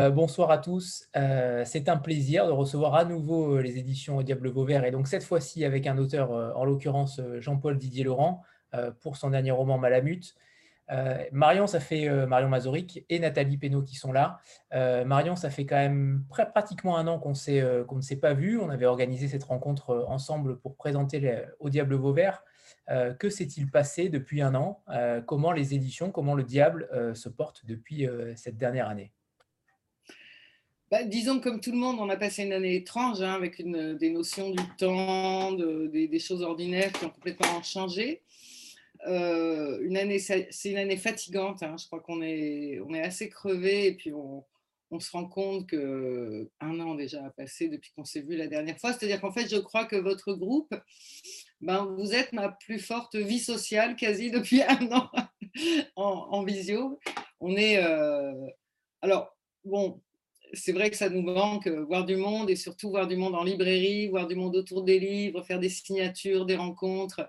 Euh, bonsoir à tous. Euh, c'est un plaisir de recevoir à nouveau euh, les éditions Diable Vauvert et donc cette fois-ci avec un auteur, en l'occurrence Jean-Paul Didier Laurent, pour son dernier roman Malamute. Marion, ça fait Marion Mazoric et Nathalie Pénaud qui sont là. Marion, ça fait quand même pratiquement un an qu'on ne s'est pas vu. On avait organisé cette rencontre ensemble pour présenter au Diable Vauvert. que s'est-il passé depuis un an? Comment les éditions, comment le Diable se portent depuis cette dernière année? Bah, disons que comme tout le monde, on a passé une année étrange hein, avec une, des notions du temps, des, choses ordinaires qui ont complètement changé. Euh, une année, c'est une année fatigante. Hein. je crois qu'on est, assez crevé et puis on, on se rend compte que un an déjà a passé depuis qu'on s'est vu la dernière fois. C'est-à-dire qu'en fait, je crois que votre groupe, ben, vous êtes ma plus forte vie sociale quasi depuis un an en, visio. On est, euh, alors bon, c'est vrai que ça nous manque, euh, voir du monde et surtout voir du monde en librairie, voir du monde autour des livres, faire des signatures, des rencontres.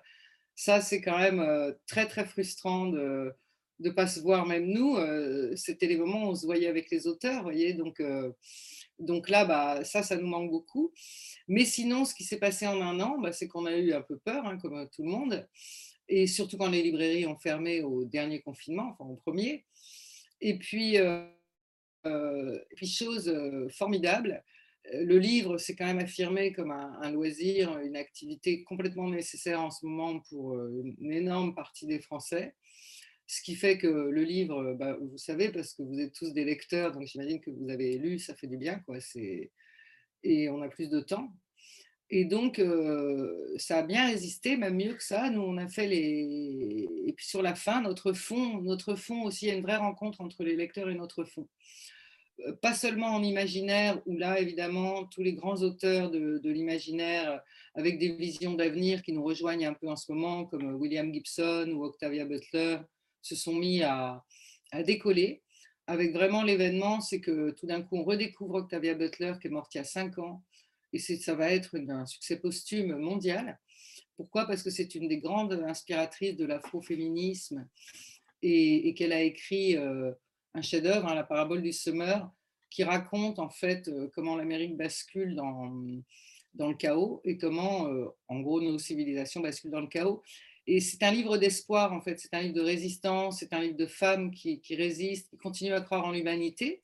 Ça, c'est quand même euh, très, très frustrant de ne pas se voir, même nous. Euh, c'était les moments où on se voyait avec les auteurs, voyez. Donc, donc là, bah, ça, ça nous manque beaucoup. Mais sinon, ce qui s'est passé en un an, bah, c'est qu'on a eu un peu peur, hein, comme tout le monde. Et surtout quand les librairies ont fermé au dernier confinement, enfin au premier. Et puis, et puis, chose euh, formidable, euh, le livre s'est quand même affirmé comme un, loisir, une activité complètement nécessaire en ce moment pour une énorme partie des Français. Ce qui fait que le livre, bah, vous savez, parce que vous êtes tous des lecteurs, donc j'imagine que vous avez lu, ça fait du bien, quoi. Et on a plus de temps. Et donc, ça a bien résisté, même mieux que ça. Nous, on a fait les. Et puis sur la fin, notre fond, notre fond aussi, il y a une vraie rencontre entre les lecteurs et notre fond. Pas seulement en imaginaire, où là, évidemment, tous les grands auteurs de, l'imaginaire, avec des visions d'avenir qui nous rejoignent un peu en ce moment, comme William Gibson ou Octavia Butler, se sont mis à, à décoller. Avec vraiment l'événement, c'est que tout d'un coup, on redécouvre Octavia Butler, qui est morte il y a cinq ans et ça va être un succès posthume mondial. Pourquoi? Parce que c'est une des grandes inspiratrices de l'afroféminisme et, qu'elle a écrit euh, un chef-d'œuvre, hein, la parabole du semeur, qui raconte en fait euh, comment l'Amérique bascule dans, dans le chaos et comment, euh, en gros, nos civilisations basculent dans le chaos. Et c'est un livre d'espoir, en fait, c'est un livre de résistance, c'est un livre de femmes qui, qui, résistent, qui continuent à croire en l'humanité.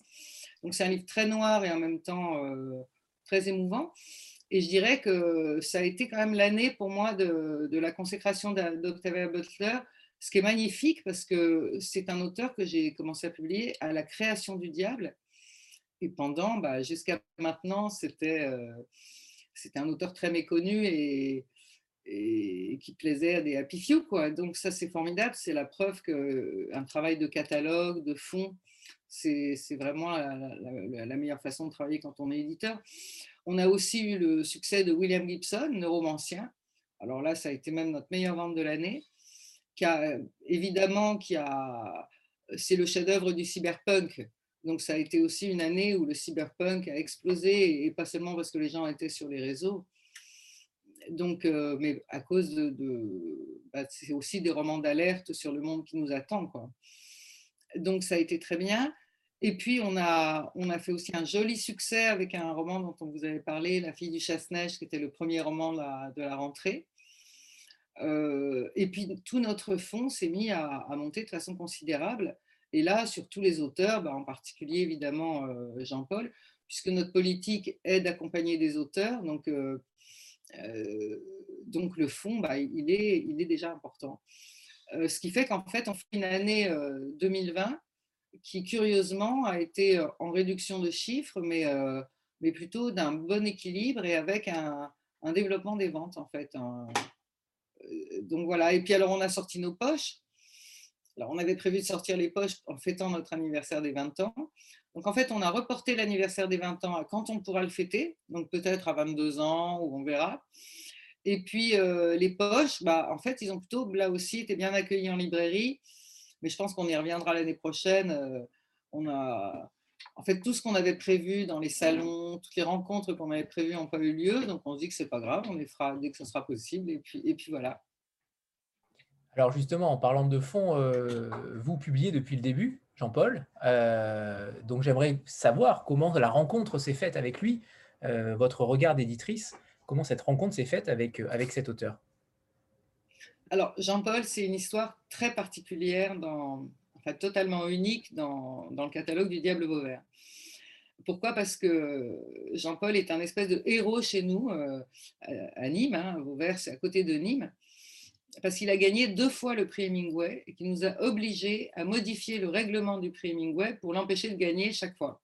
Donc c'est un livre très noir et en même temps très émouvant. Et je dirais que ça a été quand même l'année pour moi de, la consécration d'Octavia Butler, ce qui est magnifique parce que c'est un auteur que j'ai commencé à publier à la création du diable. Et pendant, bah, jusqu'à maintenant, c'était euh, un auteur très méconnu et, et qui plaisait à des happy few. Quoi. Donc ça, c'est formidable. C'est la preuve qu'un travail de catalogue, de fond, c'est vraiment la, meilleure façon de travailler quand on est éditeur. On a aussi eu le succès de William Gibson, neuromancien. Alors là, ça a été même notre meilleure vente de l'année. Qui a, évidemment, qui a, c'est le chef-d'œuvre du cyberpunk. Donc ça a été aussi une année où le cyberpunk a explosé, et pas seulement parce que les gens étaient sur les réseaux. Donc, euh, mais à cause de, bah, c'est aussi des romans d'alerte sur le monde qui nous attend, quoi. Donc ça a été très bien. Et puis on a, on a fait aussi un joli succès avec un roman dont on vous avait parlé, La fille du chasse-neige, qui était le premier roman de la, rentrée. Euh, et puis tout notre fonds s'est mis à, monter de façon considérable. Et là, sur tous les auteurs, bah, en particulier évidemment euh, Jean-Paul, puisque notre politique est d'accompagner des auteurs. Donc, euh, donc le fonds, bah, il, est, il est déjà important. Euh, ce qui fait qu'en fait, on fait une année 2020 euh, qui, curieusement, a été euh, en réduction de chiffres, mais, mais plutôt d'un bon équilibre et avec un, développement des ventes, en fait. Donc voilà. Et puis, alors, on a sorti nos poches. Alors, on avait prévu de sortir les poches en fêtant notre anniversaire des 20 ans. Donc, en fait, on a reporté l'anniversaire des 20 ans à quand on pourra le fêter, donc peut-être à 22 ans, ou on verra. Et puis euh, les poches, bah, en fait, ils ont plutôt là aussi été bien accueillis en librairie, mais je pense qu'on y reviendra l'année prochaine. Euh, on a, en fait, tout ce qu'on avait prévu dans les salons, toutes les rencontres qu'on avait prévues n'ont pas eu lieu, donc on se dit que c'est pas grave, on les fera dès que ce sera possible, et puis, et puis voilà. Alors justement, en parlant de fond, euh, vous publiez depuis le début, Jean-Paul. donc j'aimerais savoir comment la rencontre s'est faite avec lui, votre regard d'éditrice, comment cette rencontre s'est faite avec, avec cet auteur? Alors Jean-Paul, c'est une histoire très particulière, enfin totalement unique dans, dans le catalogue du Diable Vauvert. Pourquoi? Parce que Jean-Paul est un espèce de héros chez nous, euh, à Nîmes, hein, Vauvert c'est à côté de Nîmes, parce qu'il a gagné deux fois le prix Hemingway et qui nous a obligés à modifier le règlement du prix Hemingway pour l'empêcher de gagner chaque fois.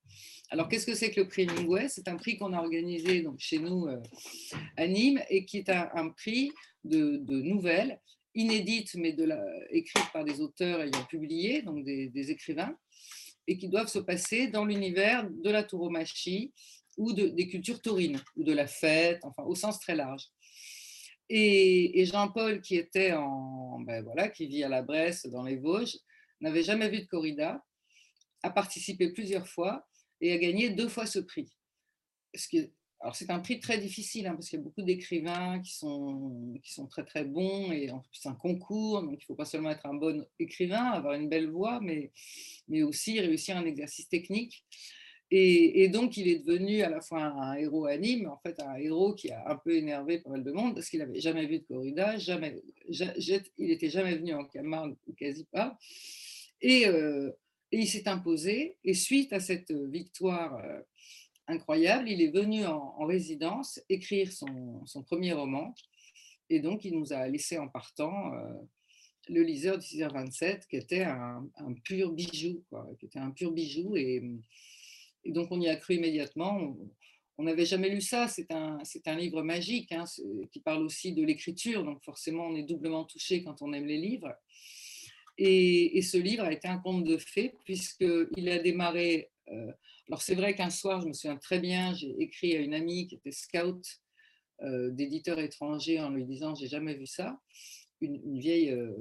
Alors, qu'est-ce que c'est que le prix Hemingway? C'est un prix qu'on a organisé donc, chez nous euh, à Nîmes et qui est un, prix de, nouvelles inédites, mais de écrites par des auteurs ayant publié, donc des écrivains, et qui doivent se passer dans l'univers de la tauromachie ou de, des cultures taurines, ou de la fête, enfin au sens très large. Et, Jean-Paul, qui était en, ben voilà, qui vit à la Bresse, dans les Vosges, n'avait jamais vu de corrida, a participé plusieurs fois et a gagné deux fois ce prix. Alors c'est un prix très difficile hein, parce qu'il y a beaucoup d'écrivains qui sont, qui sont très très bons et c'est un concours, donc il ne faut pas seulement être un bon écrivain, avoir une belle voix, mais, mais aussi réussir un exercice technique. Et, donc il est devenu à la fois un, héros anime, en fait un héros qui a un peu énervé pas mal de monde parce qu'il n'avait jamais vu de corrida, jamais, il n'était jamais venu en Camargue ou quasi pas. Et, euh, et il s'est imposé et suite à cette victoire euh, incroyable, il est venu en, résidence écrire son, premier roman. Et donc, il nous a laissé en partant euh, le liseur du 6h27, qui était un, pur bijou, qui était un pur bijou. Et, donc, on y a cru immédiatement. On n'avait jamais lu ça. C'est un, un livre magique hein, qui parle aussi de l'écriture. Donc, forcément, on est doublement touché quand on aime les livres. Et, ce livre a été un conte de fées, puisqu'il a démarré euh, alors c'est vrai qu'un soir, je me souviens très bien, j'ai écrit à une amie qui était scout euh, d'éditeurs étrangers en lui disant j'ai jamais vu ça, une, vieille euh,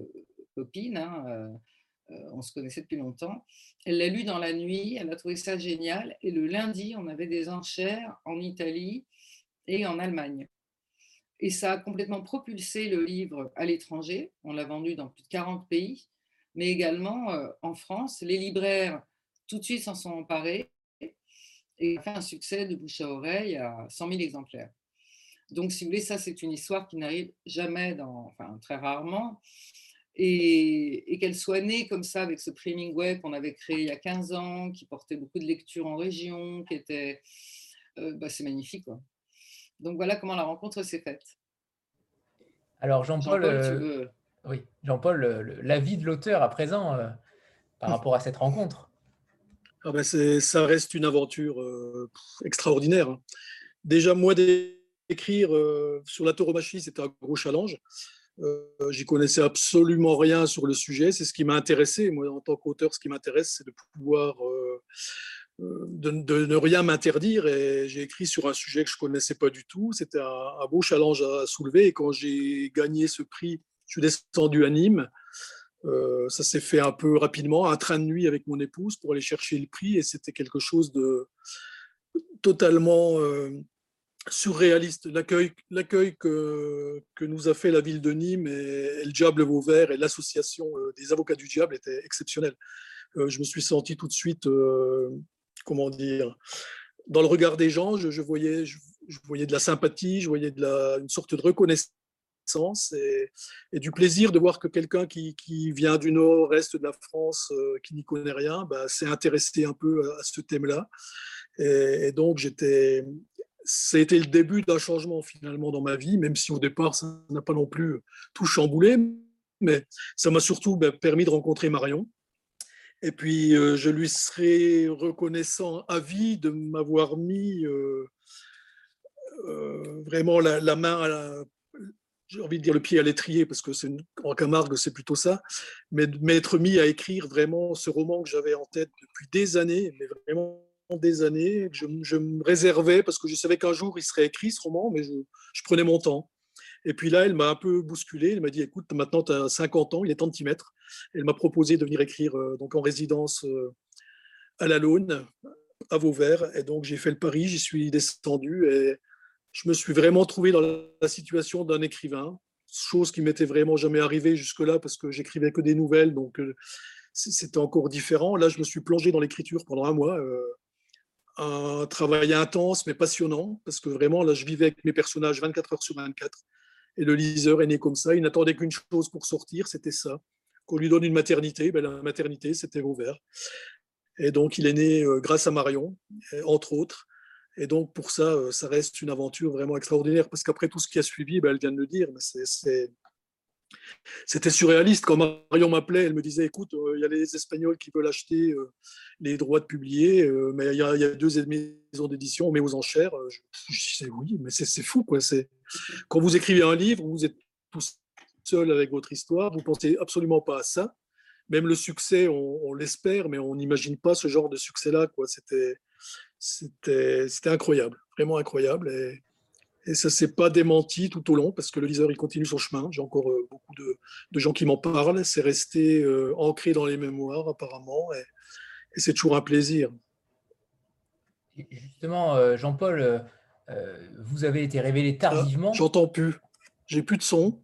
copine, hein, on se connaissait depuis longtemps. Elle l'a lu dans la nuit, elle a trouvé ça génial et le lundi, on avait des enchères en Italie et en Allemagne. Et ça a complètement propulsé le livre à l'étranger. On l'a vendu dans plus de 40 pays, mais également en France. Les libraires tout de suite s'en sont emparés et a fait un succès de bouche à oreille à 100 000 exemplaires. Donc, si vous voulez, ça, c'est une histoire qui n'arrive jamais, dans, enfin très rarement, et, qu'elle soit née comme ça avec ce priming web qu'on avait créé il y a 15 ans, qui portait beaucoup de lectures en région, qui était, euh, bah, c'est magnifique. Quoi. Donc voilà comment la rencontre s'est faite. Alors Jean-Paul, euh, oui, Jean-Paul, l'avis de l'auteur à présent euh, par rapport à cette rencontre? Ah ben ça reste une aventure euh, extraordinaire. Hein. Déjà, moi, d'écrire euh, sur la tauromachie, c'était un gros challenge. Euh, J'y connaissais absolument rien sur le sujet. C'est ce qui m'a intéressé. Moi, en tant qu'auteur, ce qui m'intéresse, c'est de pouvoir euh, de, ne rien m'interdire. Et j'ai écrit sur un sujet que je connaissais pas du tout. C'était un, beau challenge à soulever. Et quand j'ai gagné ce prix, je suis descendu à Nîmes. Euh, ça s'est fait un peu rapidement, un train de nuit avec mon épouse pour aller chercher le prix et c'était quelque chose de totalement euh, surréaliste. L'accueil, que, nous a fait la ville de Nîmes et, le Diable Vauvert et l'association euh, des avocats du diable était exceptionnel. je me suis senti tout de suite, comment dire, dans le regard des gens, je, voyais, je, voyais de la sympathie, je voyais une sorte de reconnaissance et, du plaisir de voir que quelqu'un qui, vient du nord-est de la France, euh, qui n'y connaît rien, bah, s'est intéressé un peu à, ce thème-là. Et, donc, j'étais, c'était le début d'un changement finalement dans ma vie, même si au départ, ça n'a pas non plus tout chamboulé, mais ça m'a surtout bah, permis de rencontrer Marion. Et puis, euh, je lui serai reconnaissant à vie de m'avoir mis euh, vraiment la, la main à la, j'ai envie de dire le pied à l'étrier, parce que c'est en Camargue, c'est plutôt ça, mais de m'être mis à écrire vraiment ce roman que j'avais en tête depuis des années, mais vraiment des années, que je, me réservais, parce que je savais qu'un jour il serait écrit ce roman, mais je, prenais mon temps. Et puis là, elle m'a un peu bousculé, elle m'a dit, écoute, maintenant tu as 50 ans, il est temps de t'y mettre. Elle m'a proposé de venir écrire euh, donc en résidence euh, à la Laune, à Vauvert, et donc j'ai fait le pari, j'y suis descendu, et je me suis vraiment trouvé dans la situation d'un écrivain, chose qui m'était vraiment jamais arrivée jusque-là parce que j'écrivais que des nouvelles. Donc, euh, c'était encore différent. Là, je me suis plongé dans l'écriture pendant un mois. Un travail intense mais passionnant parce que vraiment là je vivais avec mes personnages 24 heures sur 24 et le liseur est né comme ça. Il n'attendait qu'une chose pour sortir c'était ça. Qu'on lui donne une maternité ben, la maternité c'était ouvert et donc il est né grâce à Marion entre autres. Et donc, pour ça, euh, ça reste une aventure vraiment extraordinaire, parce qu'après tout ce qui a suivi, ben, elle vient de le dire, c'était surréaliste. Quand Marion m'appelait, elle me disait, écoute, euh, il y a les Espagnols qui veulent acheter euh, les droits de publier, mais il y, a, deux maisons d'édition, on met aux enchères. Je, disais, oui, mais c'est fou. Quoi. Quand vous écrivez un livre, vous êtes tout seul avec votre histoire, vous pensez absolument pas à ça. Même le succès, on, l'espère, mais on n'imagine pas ce genre de succès-là. C'était incroyable, vraiment incroyable. Et ça ne s'est pas démenti tout au long parce que le liseur il continue son chemin. J'ai encore euh, beaucoup de, de, gens qui m'en parlent. C'est resté euh, ancré dans les mémoires apparemment et, c'est toujours un plaisir. Justement, euh, Jean-Paul, vous avez été révélé ah, tardivement. J'entends plus. J'ai plus de son.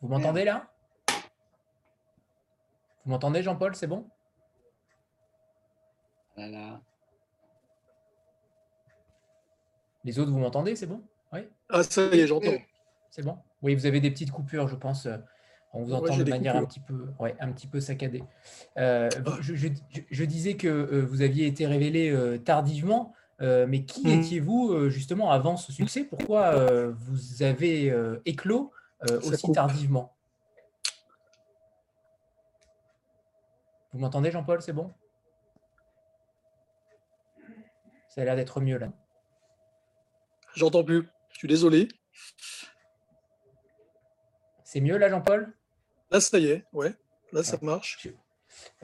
Vous m'entendez là? Vous m'entendez, Jean-Paul? C'est bon? Voilà. Les autres, vous m'entendez? C'est bon? Ah, ça y est, j'entends. C'est bon? Oui, vous avez des petites coupures, je pense. On vous entend de manière un petit, peu, ouais, un petit peu saccadée. Euh, ah. je, disais que euh, vous aviez été révélé euh, tardivement, mais qui mmh. étiez-vous justement avant ce succès? Pourquoi vous avez éclos aussi tardivement? Vous m'entendez, Jean-Paul? C'est bon? Ça a l'air d'être mieux là. J'entends plus. Je suis désolé. C'est mieux là, Jean-Paul? Là, ça y est. Ouais. Là, ça marche.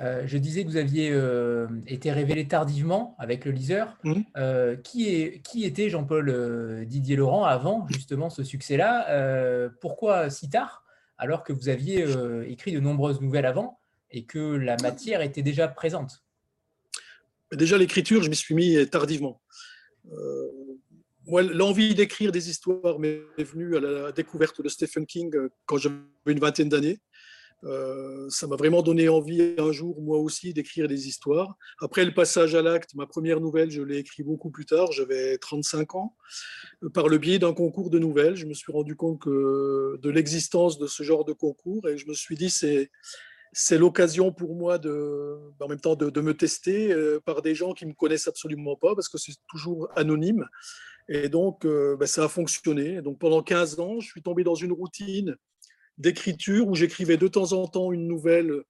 Euh, je, disais que vous aviez euh, été révélé tardivement avec le liseur. Mmh. Euh, qui, est, qui était Jean-Paul Didier Laurent avant justement ce succès-là? Pourquoi si tard alors que vous aviez écrit de nombreuses nouvelles avant et que la matière était déjà présente? Déjà, l'écriture, je m'y suis mis tardivement moi, l'envie d'écrire des histoires m'est venue à la découverte de Stephen King euh, quand j'avais une vingtaine d'années. Euh, ça m'a vraiment donné envie un jour, moi aussi, d'écrire des histoires. Après le passage à l'acte, ma première nouvelle, je l'ai écrite beaucoup plus tard, j'avais 35 ans. Euh, par le biais d'un concours de nouvelles, je me suis rendu compte que, de l'existence de ce genre de concours et je me suis dit, c'est c'est l'occasion pour moi de, en même temps de, me tester par des gens qui me connaissent absolument pas parce que c'est toujours anonyme. Et donc, euh, ben, ça a fonctionné. Donc, pendant 15 ans, je suis tombé dans une routine d'écriture où j'écrivais de temps en temps une nouvelle.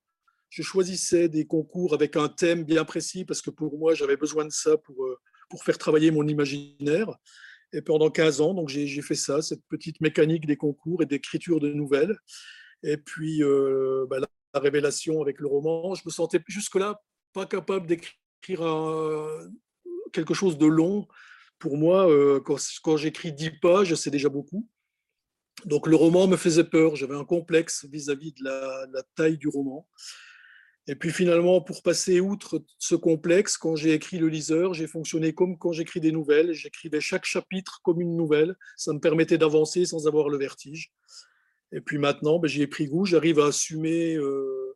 Je choisissais des concours avec un thème bien précis parce que pour moi, j'avais besoin de ça pour, euh, pour faire travailler mon imaginaire. Et pendant 15 ans, donc j'ai fait ça, cette petite mécanique des concours et d'écriture de nouvelles. Et puis, euh, ben, la, révélation avec le roman, je me sentais jusque-là pas capable d'écrire quelque chose de long pour moi, euh, quand, j'écris 10 pages, c'est déjà beaucoup. Donc le roman me faisait peur, j'avais un complexe vis-à-vis de la, taille du roman. Et puis finalement, pour passer outre ce complexe, quand j'ai écrit Le liseur, j'ai fonctionné comme quand j'écris des nouvelles. J'écrivais chaque chapitre comme une nouvelle. Ça me permettait d'avancer sans avoir le vertige. Et puis maintenant, ben, j'y ai pris goût. J'arrive à assumer euh,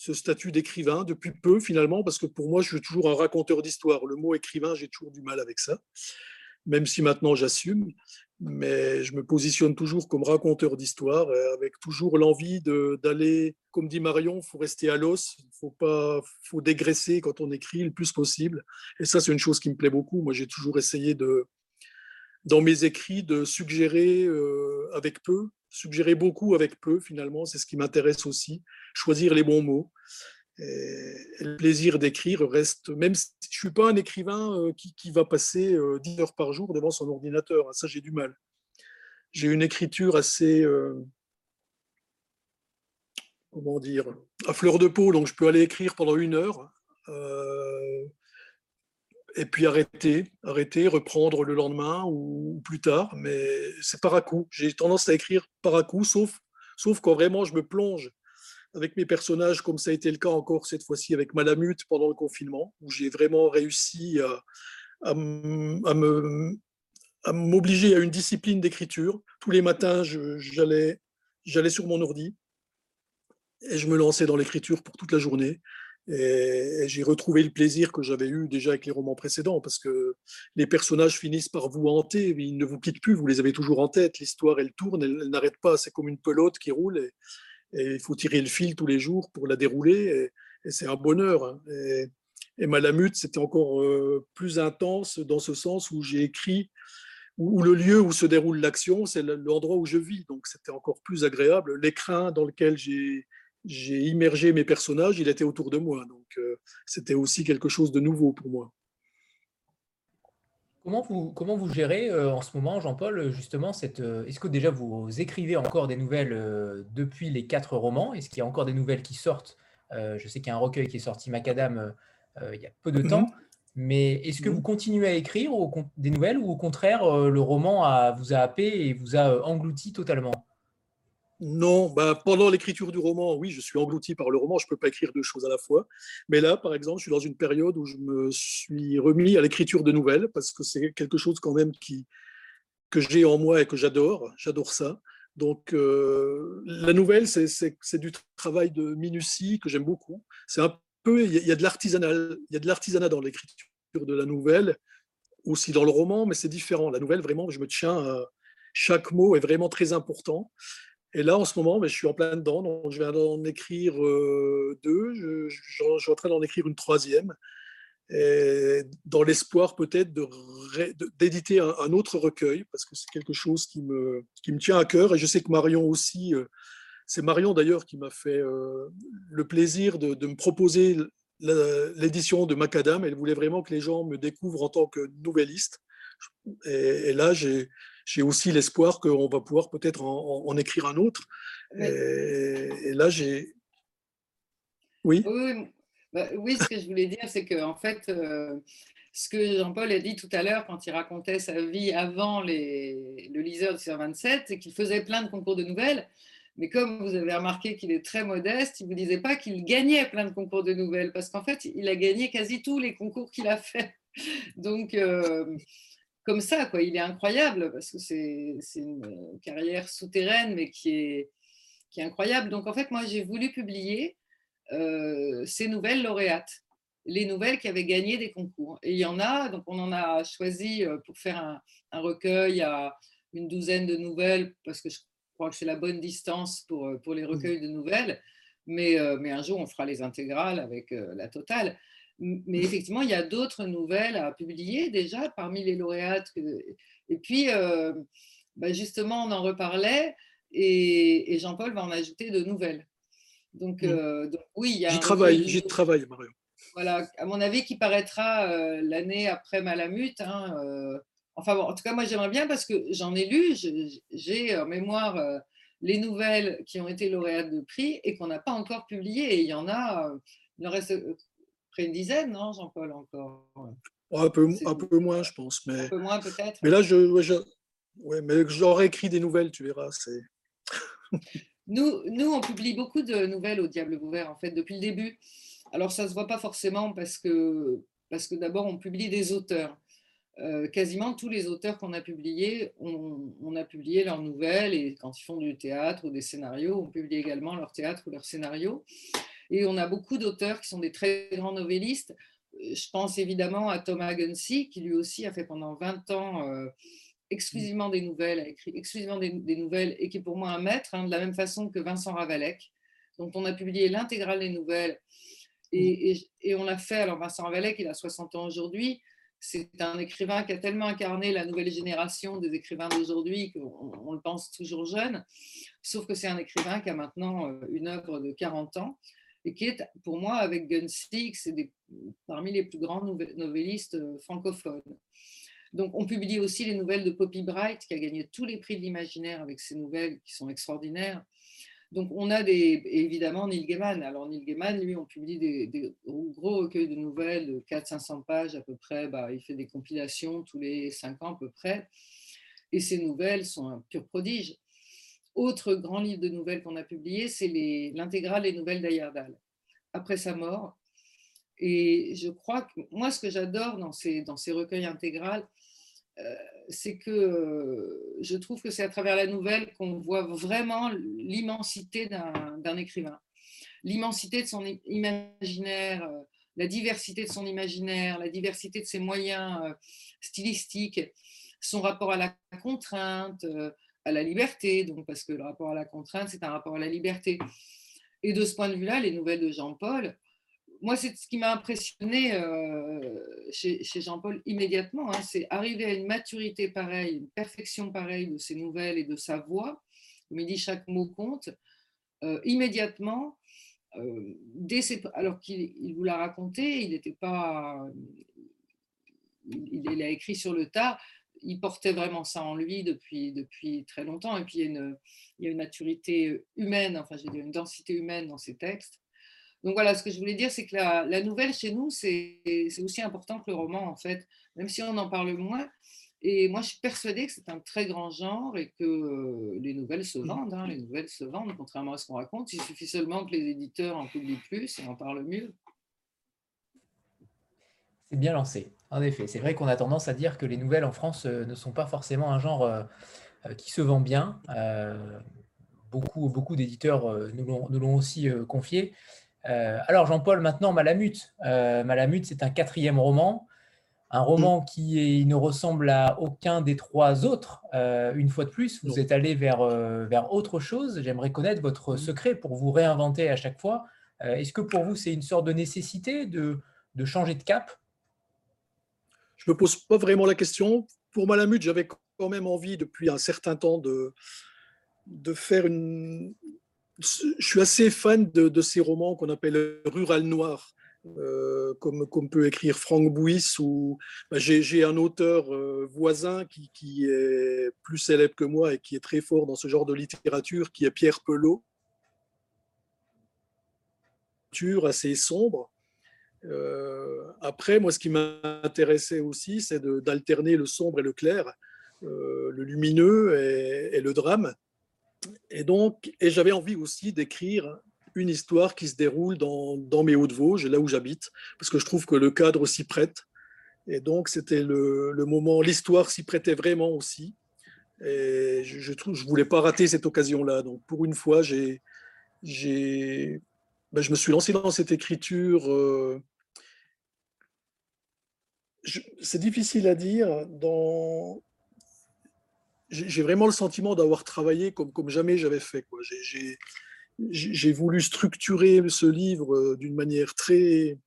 ce statut d'écrivain depuis peu finalement, parce que pour moi, je suis toujours un raconteur d'histoire. Le mot écrivain, j'ai toujours du mal avec ça même si maintenant j'assume, mais je me positionne toujours comme raconteur d'histoire, euh, avec toujours l'envie d'aller, comme dit Marion, il faut rester à l'os, il faut, pas, faut dégraisser quand on écrit le plus possible. Et ça, c'est une chose qui me plaît beaucoup. Moi, j'ai toujours essayé de, dans mes écrits, de suggérer euh, avec peu, suggérer beaucoup avec peu, finalement, c'est ce qui m'intéresse aussi, choisir les bons mots. Le plaisir d'écrire reste, même si je ne suis pas un écrivain euh, qui, va passer 10 euh, heures par jour devant son ordinateur, hein, ça j'ai du mal. J'ai une écriture assez, euh, comment dire, à fleur de peau, donc je peux aller écrire pendant une heure, et puis arrêter, arrêter, reprendre le lendemain ou, plus tard, mais c'est par à coup. J'ai tendance à écrire par à coup, sauf, sauf quand vraiment je me plonge avec mes personnages, comme ça a été le cas encore cette fois-ci avec Malamute pendant le confinement, où j'ai vraiment réussi à, m'obliger à une discipline d'écriture. Tous les matins, j'allais sur mon ordi et je me lançais dans l'écriture pour toute la journée. Et, j'ai retrouvé le plaisir que j'avais eu déjà avec les romans précédents, parce que les personnages finissent par vous hanter, ils ne vous quittent plus, vous les avez toujours en tête. L'histoire, elle tourne, elle, n'arrête pas, c'est comme une pelote qui roule, et, il faut tirer le fil tous les jours pour la dérouler, et, c'est un bonheur. Hein. Et, et Malamute, c'était encore euh, plus intense dans ce sens où j'ai écrit, où, le lieu où se déroule l'action, c'est l'endroit où je vis, donc c'était encore plus agréable. L'écrin dans lequel j'ai j'ai immergé mes personnages, il était autour de moi. Donc, euh, c'était aussi quelque chose de nouveau pour moi. Comment vous, comment vous gérez euh, en ce moment, Jean-Paul, justement, cette, euh, est-ce que déjà vous écrivez encore des nouvelles depuis les quatre romans? Est-ce qu'il y a encore des nouvelles qui sortent? Je sais qu'il y a un recueil qui est sorti, Macadam, il y a peu de temps. Mhm. Mais est-ce que mhm. vous continuez à écrire des nouvelles ou au contraire, le roman vous a happé et vous a englouti totalement? Non, bah, pendant l'écriture du roman, oui, je suis englouti par le roman, je ne peux pas écrire deux choses à la fois. Mais là, par exemple, je suis dans une période où je me suis remis à l'écriture de nouvelles, parce que c'est quelque chose quand même qui, que j'ai en moi et que j'adore, j'adore ça. Donc, euh, la nouvelle, c'est du travail de minutie que j'aime beaucoup. C'est un peu, il y, a de il y a de l'artisanat dans l'écriture de la nouvelle, aussi dans le roman, mais c'est différent. La nouvelle, vraiment, je me tiens à, chaque mot est vraiment très important. Et là, en ce moment, mais je suis en plein dedans. Donc je viens d'en écrire euh, deux. Je, suis en train d'en écrire une troisième. dans l'espoir peut-être d'éditer un, autre recueil, parce que c'est quelque chose qui me, qui me tient à cœur. Et je sais que Marion aussi, euh, c'est Marion d'ailleurs qui m'a fait euh, le plaisir de, de me proposer l'édition de Macadam. Elle voulait vraiment que les gens me découvrent en tant que nouvelliste. et là, j'ai j'ai aussi l'espoir qu'on va pouvoir peut-être en, écrire un autre. Et, là, j'ai. Oui. Bah, oui, ce que je voulais dire, c'est que en fait, euh, ce que Jean-Paul a dit tout à l'heure quand il racontait sa vie avant les, le liseur du 27 c'est qu'il faisait plein de concours de nouvelles. Mais comme vous avez remarqué qu'il est très modeste, il ne vous disait pas qu'il gagnait plein de concours de nouvelles, parce qu'en fait, il a gagné quasi tous les concours qu'il a fait. Donc, euh, comme ça. Quoi. Il est incroyable parce que c'est une carrière souterraine, mais qui est, qui est incroyable. Donc, en fait, moi, j'ai voulu publier euh, ces nouvelles lauréates, les nouvelles qui avaient gagné des concours. Et il y en a, donc on en a choisi euh, pour faire un, recueil à une douzaine de nouvelles, parce que je crois que c'est la bonne distance pour, euh, pour les recueils de nouvelles. Mais, mais un jour, on fera les intégrales avec la totale. Mais effectivement, il y a d'autres nouvelles à publier déjà parmi les lauréates. Et puis, euh, bah, justement, on en reparlait et, Jean-Paul va en ajouter de nouvelles. Donc, mmh. euh, oui, il y a. J'y travaille, j'y travaille, Mario. Voilà, à mon avis, qui paraîtra euh, l'année après Malamute. Hein, enfin, bon, en tout cas, moi, j'aimerais bien parce que j'en ai lu, j'ai en mémoire les nouvelles qui ont été lauréates de prix et qu'on n'a pas encore publiées. Et il y en a, il en reste près une dizaine, non, Jean-Paul, encore? Un, peu, un peu moins, je pense. Mais, un peu moins, peut-être? Mais là, je, ouais, mais j'aurais écrit des nouvelles, tu verras. nous, nous, on publie beaucoup de nouvelles au Diable Ouvert, en fait, depuis le début. Alors, ça ne se voit pas forcément parce que, parce que d'abord, on publie des auteurs. Euh, quasiment tous les auteurs qu'on a publiés, on, on, a publié leurs nouvelles et quand ils font du théâtre ou des scénarios, on publie également leur théâtre ou leurs scénarios. Et on a beaucoup d'auteurs qui sont des très grands novellistes. Je pense évidemment à Thomas Gunsey, qui lui aussi a fait pendant 20 ans euh, exclusivement des nouvelles, a écrit exclusivement des, nouvelles, et qui est pour moi un maître, hein, de la même façon que Vincent Ravalec, dont on a publié l'intégrale des nouvelles. Et, on l'a fait, alors Vincent Ravalec, il a 60 ans aujourd'hui, c'est un écrivain qui a tellement incarné la nouvelle génération des écrivains d'aujourd'hui qu'on le pense toujours jeune, sauf que c'est un écrivain qui a maintenant euh, une œuvre de 40 ans et qui est pour moi, avec Gunstick, c'est parmi les plus grands novellistes euh, francophones. Donc, on publie aussi les nouvelles de Poppy Bright, qui a gagné tous les prix de l'imaginaire avec ses nouvelles qui sont extraordinaires. Donc, on a des, évidemment Neil Gaiman. Alors, Neil Gaiman, lui, on publie des, gros recueils de nouvelles de 400-500 pages à peu près. Bah, il fait des compilations tous les 5 ans à peu près. Et ces nouvelles sont un pur prodige. Autre grand livre de nouvelles qu'on a publié, c'est l'intégrale des nouvelles d'Ayerdal, après sa mort. Et je crois que moi, ce que j'adore dans ces, recueils intégrales, euh, c'est que euh, je trouve que c'est à travers la nouvelle qu'on voit vraiment l'immensité d'un écrivain. l'immensité de son imaginaire, la diversité de son imaginaire, la diversité de ses moyens stylistiques, son rapport à la contrainte, à la liberté, donc parce que le rapport à la contrainte, c'est un rapport à la liberté. Et de ce point de vue-là, les nouvelles de Jean-Paul, moi, c'est ce qui m'a impressionné euh, chez, Jean-Paul immédiatement, hein, c'est arriver à une maturité pareille, une perfection pareille de ses nouvelles et de sa voix. Comme il dit, chaque mot compte. Euh, immédiatement, euh, dès alors qu'il vous l'a raconté, il n'était pas. Il, il, a écrit sur le tas, il portait vraiment ça en lui depuis, depuis très longtemps. Et puis, il y, a une, maturité humaine, enfin, je veux une densité humaine dans ses textes. Donc voilà, ce que je voulais dire, c'est que la, nouvelle chez nous, c'est aussi important que le roman, en fait, même si on en parle moins. Et moi, je suis persuadée que c'est un très grand genre et que euh, les nouvelles se vendent. Hein, les nouvelles se vendent, contrairement à ce qu'on raconte. Il suffit seulement que les éditeurs en publient plus et en parlent mieux. C'est bien lancé. En effet, c'est vrai qu'on a tendance à dire que les nouvelles en France euh, ne sont pas forcément un genre euh, qui se vend bien. beaucoup beaucoup d'éditeurs nous l'ont aussi confié. Euh, alors Jean-Paul, maintenant Malamute. Euh, Malamute, c'est un quatrième roman, un roman mm. qui ne ressemble à aucun des trois autres. Euh, une fois de plus, vous êtes allé vers, vers autre chose. J'aimerais connaître votre mm. secret pour vous réinventer à chaque fois. Est-ce que pour vous, c'est une sorte de nécessité de, de changer de cap? Je me pose pas vraiment la question. Pour Malamute, j'avais quand même envie depuis un certain temps de, de faire une, je suis assez fan de, ces romans qu'on appelle rural noir. Euh, comme, comme, peut écrire Franck Bouis ou bah, j'ai un auteur euh, voisin qui, qui, est plus célèbre que moi et qui est très fort dans ce genre de littérature, qui est Pierre Pelot. Assez sombre. Euh, après, moi, ce qui m'intéressait aussi, c'est d'alterner le sombre et le clair, le lumineux et le drame. Et donc, et j'avais envie aussi d'écrire une histoire qui se déroule dans, mes Hauts-de-Vosges, là où j'habite, parce que je trouve que le cadre s'y prête. Et donc, c'était le, moment, l'histoire s'y prêtait vraiment aussi. Et je, trouve, je voulais pas rater cette occasion-là. Donc, pour une fois, j'ai, ben, je me suis lancé dans cette écriture. Euh, c'est difficile à dire. Dans, j'ai vraiment le sentiment d'avoir travaillé comme, comme jamais j'avais fait. J'ai voulu structurer ce livre euh, d'une manière très,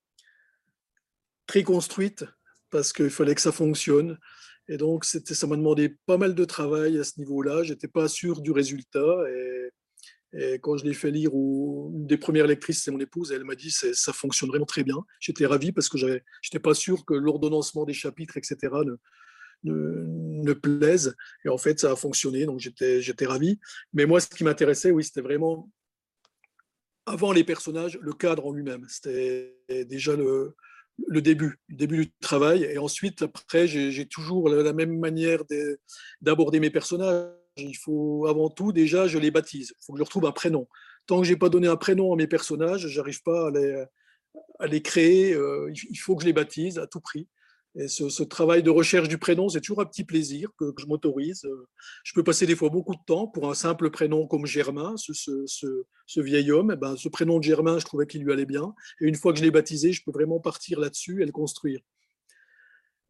très construite parce qu'il fallait que ça fonctionne. Et donc, ça m'a demandé pas mal de travail à ce niveau-là. J'étais pas sûr du résultat. Et, et quand je l'ai fait lire, ou une des premières lectrices, c'est mon épouse, elle m'a dit ça fonctionne vraiment très bien. J'étais ravi parce que je n'étais pas sûr que l'ordonnancement des chapitres, etc., ne, ne, plaisent. Et en fait, ça a fonctionné, donc j'étais ravi. Mais moi, ce qui m'intéressait, oui, c'était vraiment, avant les personnages, le cadre en lui-même. C'était déjà le, le début, le début du travail. Et ensuite, après, j'ai toujours la même manière d'aborder mes personnages. Il faut avant tout, déjà, je les baptise. Il faut que je retrouve un prénom. Tant que j'ai pas donné un prénom à mes personnages, j'arrive pas à les, créer. Euh, il faut que je les baptise à tout prix. Et ce, travail de recherche du prénom, c'est toujours un petit plaisir que, je m'autorise. Je peux passer des fois beaucoup de temps pour un simple prénom comme Germain, ce, ce, vieil homme. Et eh ben, ce prénom de Germain, je trouvais qu'il lui allait bien. Et une fois que je l'ai baptisé, je peux vraiment partir là-dessus et le construire.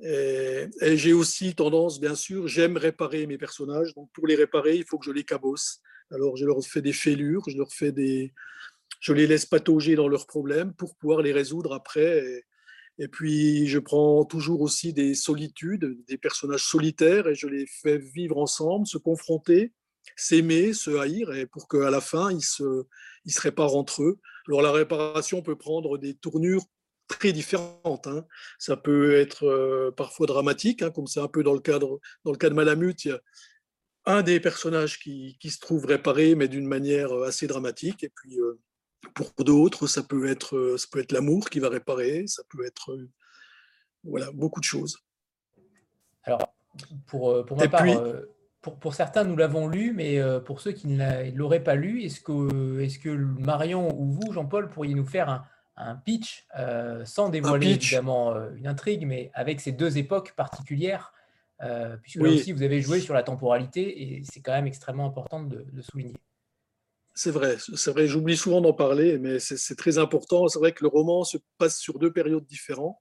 Et, j'ai aussi tendance, bien sûr, j'aime réparer mes personnages. Donc pour les réparer, il faut que je les cabosse. Alors je leur fais des fêlures, je leur fais des, je les laisse patauger dans leurs problèmes pour pouvoir les résoudre après. Et puis, je prends toujours aussi des solitudes, des personnages solitaires, et je les fais vivre ensemble, se confronter, s'aimer, se haïr, et pour qu'à la fin, ils se, ils se réparent entre eux. Alors, la réparation peut prendre des tournures très différentes. Hein. Ça peut être euh, parfois dramatique, hein, comme c'est un peu dans le, cadre, dans le cas de Malamute, il y a un des personnages qui, qui se trouve réparé, mais d'une manière euh, assez dramatique, et puis... Euh, pour d'autres, ça peut être, ça peut être l'amour qui va réparer, ça peut être euh, voilà, beaucoup de choses. Alors, pour, pour ma part, pour, pour, certains, nous l'avons lu, mais pour ceux qui ne l'auraient pas lu, est-ce que, est que Marion ou vous, Jean-Paul, pourriez nous faire un, un pitch, sans dévoiler évidemment une intrigue, mais avec ces deux époques particulières, puisque là aussi, vous avez joué sur la temporalité, et c'est quand même extrêmement important de, de souligner. C'est vrai, c'est vrai. J'oublie souvent d'en parler, mais c'est très important. C'est vrai que le roman se passe sur deux périodes différentes.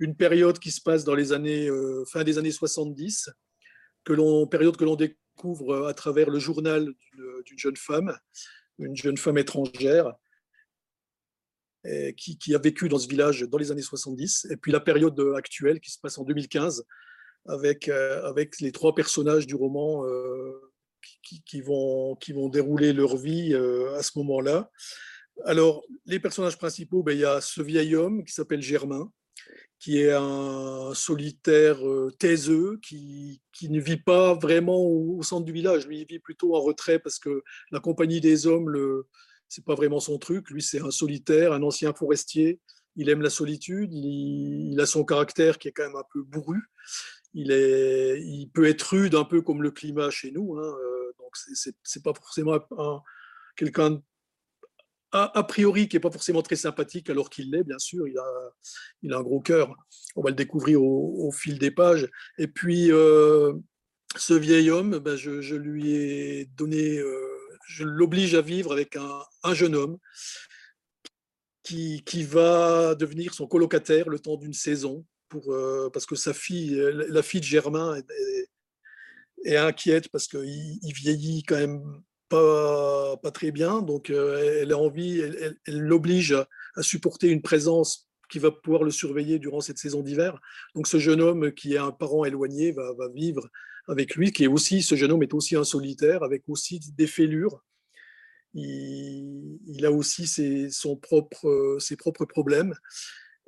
Une période qui se passe dans les années euh, fin des années 70, que l'on période que l'on découvre euh, à travers le journal d'une jeune femme, une jeune femme étrangère, qui, qui, a vécu dans ce village dans les années 70, et puis la période actuelle qui se passe en 2015, avec, euh, avec les trois personnages du roman qui, vont, qui vont dérouler leur vie euh, à ce moment-là. Alors, les personnages principaux, ben, il y a ce vieil homme qui s'appelle Germain, qui est un solitaire euh, taiseux, qui, qui, ne vit pas vraiment au, centre du village. Lui, il vit plutôt en retrait parce que la compagnie des hommes, le, c'est pas vraiment son truc. Lui, c'est un solitaire, un ancien forestier. Il aime la solitude. Il, a son caractère qui est quand même un peu bourru. Il, est, il peut être rude, un peu comme le climat chez nous. Hein. Euh, c'est pas forcément quelqu'un a, priori qui n'est pas forcément très sympathique alors qu'il l'est, bien sûr. Il a, il a un gros cœur. On va le découvrir au, fil des pages. Et puis, euh, ce vieil homme, ben, je, lui ai donné, euh, je l'oblige à vivre avec un, jeune homme qui, qui, va devenir son colocataire le temps d'une saison. Pour, euh, parce que sa fille, la fille de Germain, est, inquiète parce qu'il il vieillit quand même pas, pas très bien. Donc, euh, elle a envie, elle l'oblige à, supporter une présence qui va pouvoir le surveiller durant cette saison d'hiver. Donc, ce jeune homme qui est un parent éloigné va, va, vivre avec lui, qui est aussi, ce jeune homme est aussi un solitaire avec aussi des fêlures. Il, a aussi ses, propre, ses propres problèmes.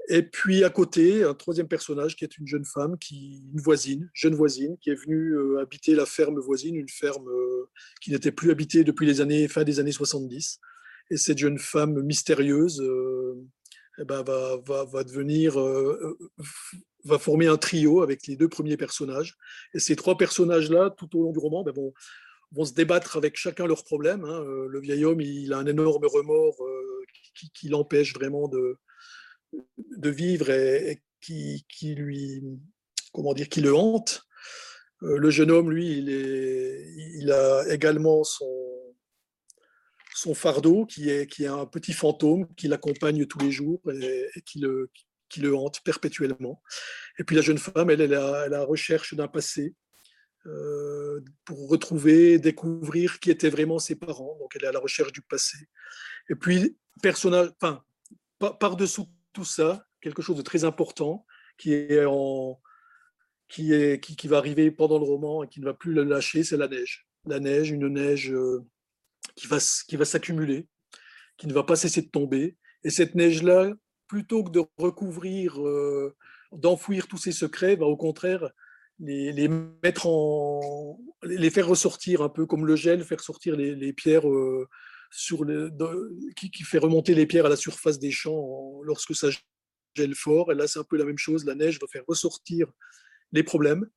Et puis à côté, un troisième personnage qui est une jeune femme, qui, une voisine, jeune voisine, qui est venue euh, habiter la ferme voisine, une ferme euh, qui n'était plus habitée depuis les années fin des années 70. Et cette jeune femme mystérieuse euh, eh ben, va, va, va, devenir, va former un trio avec les deux premiers personnages. Et ces trois personnages-là, tout au long du roman, ben, vont, vont se débattre avec chacun leurs problèmes. Hein. Le vieil homme, il a un énorme remords qui, qui l'empêche vraiment de, de vivre et, qui, qui, lui, comment dire, qui le hante. Euh, le jeune homme, lui, il, est, il a également son, son fardeau, qui est, qui est un petit fantôme qui l'accompagne tous les jours et, qui, le, qui le hante perpétuellement. Et puis la jeune femme, elle, est la recherche d'un passé euh, pour retrouver, découvrir qui étaient vraiment ses parents. Donc elle est à la recherche du passé. Et puis, personnage, enfin, par-dessous tout ça, quelque chose de très important qui est en, qui, est, qui, va arriver pendant le roman et qui ne va plus le lâcher, c'est la neige. La neige, une neige euh, qui va, qui va s'accumuler, qui ne va pas cesser de tomber. Et cette neige-là, plutôt que de recouvrir, euh, d'enfouir tous ses secrets, va au contraire les, mettre en, les faire ressortir un peu comme le gel, faire sortir les, pierres euh, sur le, qui, qui, fait remonter les pierres à la surface des champs lorsque ça gèle fort. Et là, c'est un peu la même chose. La neige va faire ressortir les problèmes.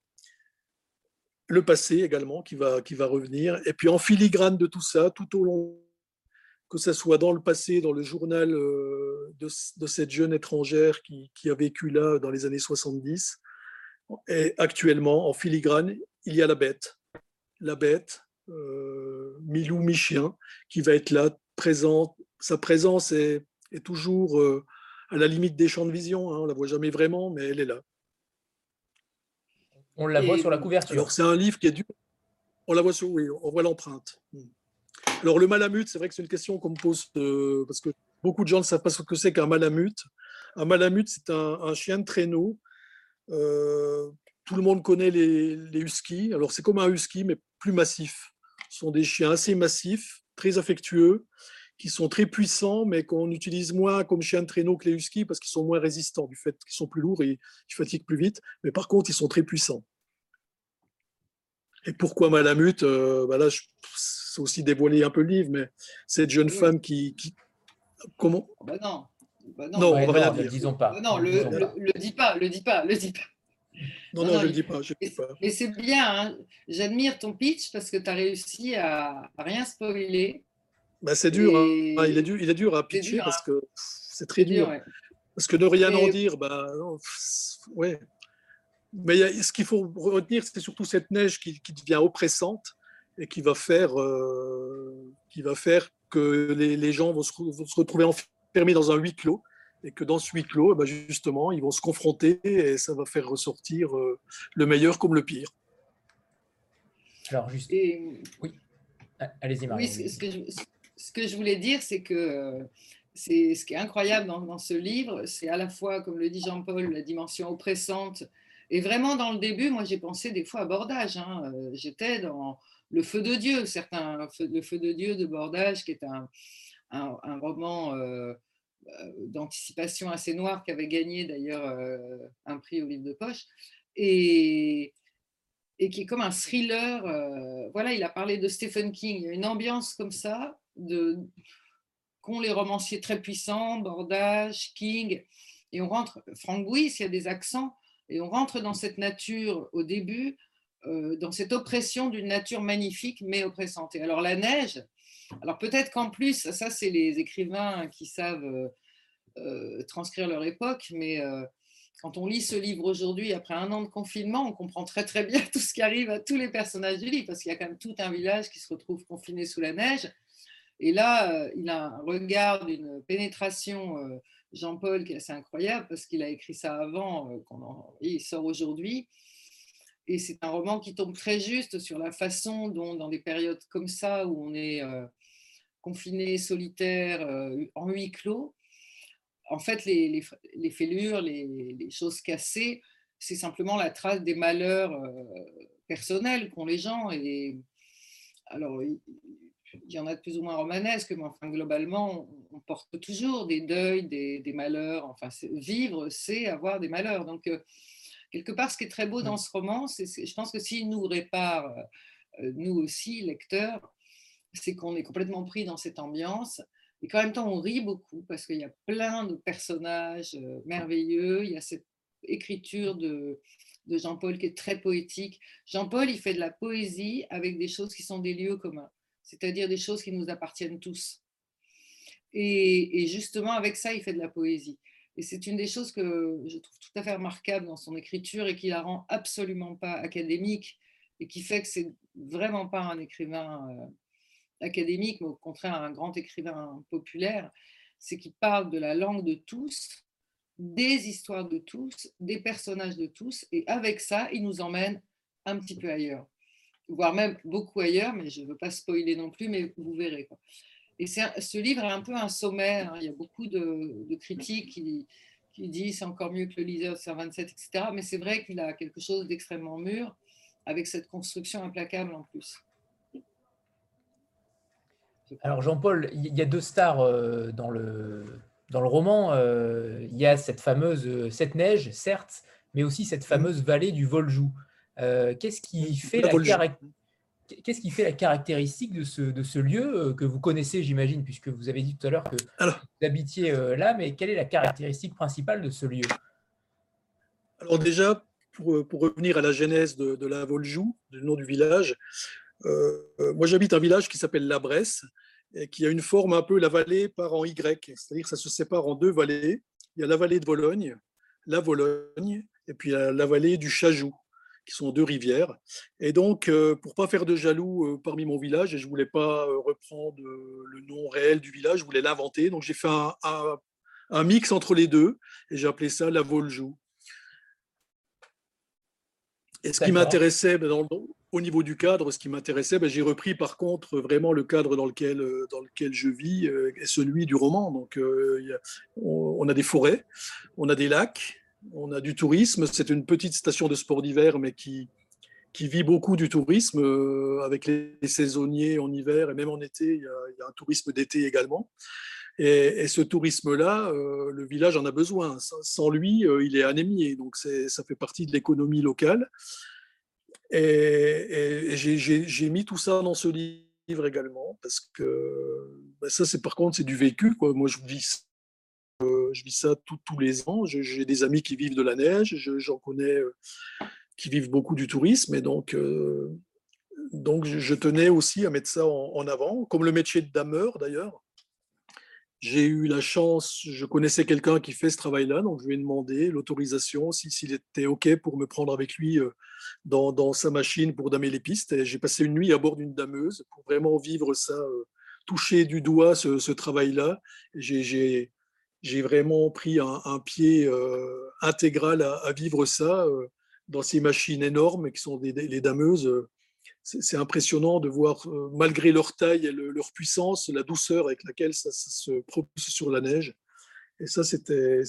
Le passé également qui va, qui va revenir. Et puis en filigrane de tout ça, tout au long, que ce soit dans le passé, dans le journal euh, de, de cette jeune étrangère qui, qui, a vécu là dans les années 70, et actuellement, en filigrane, il y a la bête. La bête, euh, mi-loup, mi-chien, qui va être là, présent. Sa présence est, est toujours euh, à la limite des champs de vision. Hein. On la voit jamais vraiment, mais elle est là. On la voit sur la couverture. Alors, c'est un livre qui est dur. On la voit sur, oui, on voit l'empreinte. Alors, le malamute, c'est vrai que c'est une question qu'on me pose euh, parce que beaucoup de gens ne savent pas ce que c'est qu'un malamute. Un malamute, c'est un, chien de traîneau. tout le monde connaît les, les huskies. Alors, c'est comme un husky, mais plus massif sont des chiens assez massifs, très affectueux, qui sont très puissants, mais qu'on utilise moins comme chien de traîneau que les huskies parce qu'ils sont moins résistants du fait qu'ils sont plus lourds et ils fatiguent plus vite. Mais par contre, ils sont très puissants. Et pourquoi Malamute euh, bah Là, c'est aussi dévoilé un peu le livre, mais cette jeune femme qui, Comment? Bah non. Bah non. non, on va rien dire. Disons pas. non, le, le, le, dis pas, le dis pas, le dis pas. Non, non, je ne le dis pas. Je mais, mais c'est bien, hein. j'admire ton pitch parce que tu as réussi à, rien spoiler. Bah, c'est dur, hein. ah, il, est dur, il est dur à pitcher dur, parce hein. que c'est très dur. dur ouais. Parce que ne rien en dire, bah, non, ouais. Mais y a, ce qu'il faut retenir, c'est surtout cette neige qui, qui, devient oppressante et qui va faire, euh, qui va faire que les, gens vont se, retrouver enfermés dans un huis clos et que dans ce huis clos, eh ben, justement, ils vont se confronter et ça va faire ressortir euh, le meilleur comme le pire. Alors, juste. Oui, ah, allez-y, Marie. Oui, ce que, je, ce que je voulais dire, c'est que c'est ce qui est incroyable dans, ce livre, c'est à la fois, comme le dit Jean-Paul, la dimension oppressante. Et vraiment, dans le début, moi, j'ai pensé des fois à Bordage. Hein. Euh, j'étais dans Le Feu de Dieu, certains, Le Feu de Dieu de Bordage, qui est un, un, roman euh, d'anticipation assez noir, qui avait gagné d'ailleurs un prix au livre de poche. Et, et qui est comme un thriller. voilà, il a parlé de Stephen King. Il y a une ambiance comme ça de qu'ont les romanciers très puissants, Bordage, King, et on rentre, Frank Bouis, il y a des accents, et on rentre dans cette nature au début, euh, dans cette oppression d'une nature magnifique mais oppressante. Et alors la neige, alors peut-être qu'en plus, ça c'est les écrivains qui savent euh, euh, transcrire leur époque, mais quand on lit ce livre aujourd'hui, après un an de confinement, on comprend très très bien tout ce qui arrive à tous les personnages du livre, parce qu'il y a quand même tout un village qui se retrouve confiné sous la neige. Et là, il a un regard d'une pénétration, Jean-Paul, qui est assez incroyable parce qu'il a écrit ça avant, euh, il sort aujourd'hui. Et c'est un roman qui tombe très juste sur la façon dont, dans des périodes comme ça, où on est confiné, solitaire, en huis clos, en fait, les, fêlures, les, choses cassées, c'est simplement la trace des malheurs personnels qu'ont les gens. Et alors, il y en a de plus ou moins romanesques, mais enfin, globalement, on, porte toujours des deuils, des, malheurs. Enfin, vivre, c'est avoir des malheurs. Donc, euh, quelque part, ce qui est très beau dans ce roman, c'est, je pense que s'il nous répare, euh, nous aussi, lecteurs, c'est qu'on est complètement pris dans cette ambiance. Et qu'en même temps, on rit beaucoup parce qu'il y a plein de personnages euh, merveilleux. Il y a cette écriture de, de Jean-Paul qui est très poétique. Jean-Paul, il fait de la poésie avec des choses qui sont des lieux communs c'est-à-dire des choses qui nous appartiennent tous. Et, justement, avec ça, il fait de la poésie. Et c'est une des choses que je trouve tout à fait remarquable dans son écriture et qui la rend absolument pas académique et qui fait que c'est vraiment pas un écrivain euh, académique, mais au contraire un grand écrivain populaire, c'est qu'il parle de la langue de tous, des histoires de tous, des personnages de tous, et avec ça, il nous emmène un petit peu ailleurs voire même beaucoup ailleurs, mais je ne veux pas spoiler non plus, mais vous verrez. Quoi. Et ce livre est un peu un sommaire, hein. il y a beaucoup de, critiques qui, qui disent c'est encore mieux que le liseur de 27, etc. Mais c'est vrai qu'il a quelque chose d'extrêmement mûr, avec cette construction implacable en plus. Alors Jean-Paul, il y a deux stars euh, dans le, dans le roman. Euh, il y a cette fameuse euh, cette neige, certes, mais aussi cette fameuse vallée du Voljou. Euh, qu'est-ce qui, fait la Qu'est-ce qui fait la caractéristique de ce, de ce lieu euh, que vous connaissez, j'imagine, puisque vous avez dit tout à l'heure que vous habitiez euh, là, mais quelle est la caractéristique principale de ce lieu? Alors déjà, pour, pour, revenir à la genèse de, de la Voljou, du nom du village, moi j'habite un village qui s'appelle La Bresse, et qui a une forme un peu la vallée par en Y, c'est-à-dire que ça se sépare en deux vallées. Il y a la vallée de Vologne, la Vologne, et puis la vallée du Chajou qui sont deux rivières. Et donc, euh, pour pas faire de jaloux euh, parmi mon village, et je voulais pas euh, reprendre le nom réel du village, je voulais l'inventer. Donc, j'ai fait un, mix entre les deux, et j'ai appelé ça la Voljou. Et ce qui m'intéressait, ben, au niveau du cadre, ce qui m'intéressait, ben, j'ai repris par contre vraiment le cadre dans lequel, dans lequel je vis, et celui du roman. Donc, on, a des forêts, on a des lacs, on a du tourisme. C'est une petite station de sport d'hiver, mais qui, qui vit beaucoup du tourisme euh, avec les, saisonniers en hiver et même en été. Il y a, un tourisme d'été également. Et, ce tourisme-là, euh, le village en a besoin. Sans, lui, euh, il est anémié. Donc ça fait partie de l'économie locale. Et, j'ai mis tout ça dans ce livre également parce que ben ça, c'est par contre, c'est du vécu. Moi, je vis euh, je vis ça tous les ans. J'ai des amis qui vivent de la neige, j'en connais euh, qui vivent beaucoup du tourisme, et donc, euh, donc je tenais aussi à mettre ça en, avant, comme le métier de dameur d'ailleurs. J'ai eu la chance, je connaissais quelqu'un qui fait ce travail-là, donc je lui ai demandé l'autorisation, s'il était OK pour me prendre avec lui dans, sa machine pour damer les pistes. J'ai passé une nuit à bord d'une dameuse pour vraiment vivre ça touché du doigt ce, travail-là. J'ai vraiment pris un, pied euh, intégral à, vivre ça euh, dans ces machines énormes qui sont les dameuses. C'est impressionnant de voir, malgré leur taille et leur puissance, la douceur avec laquelle ça, se propulse sur la neige. Et ça, c'était,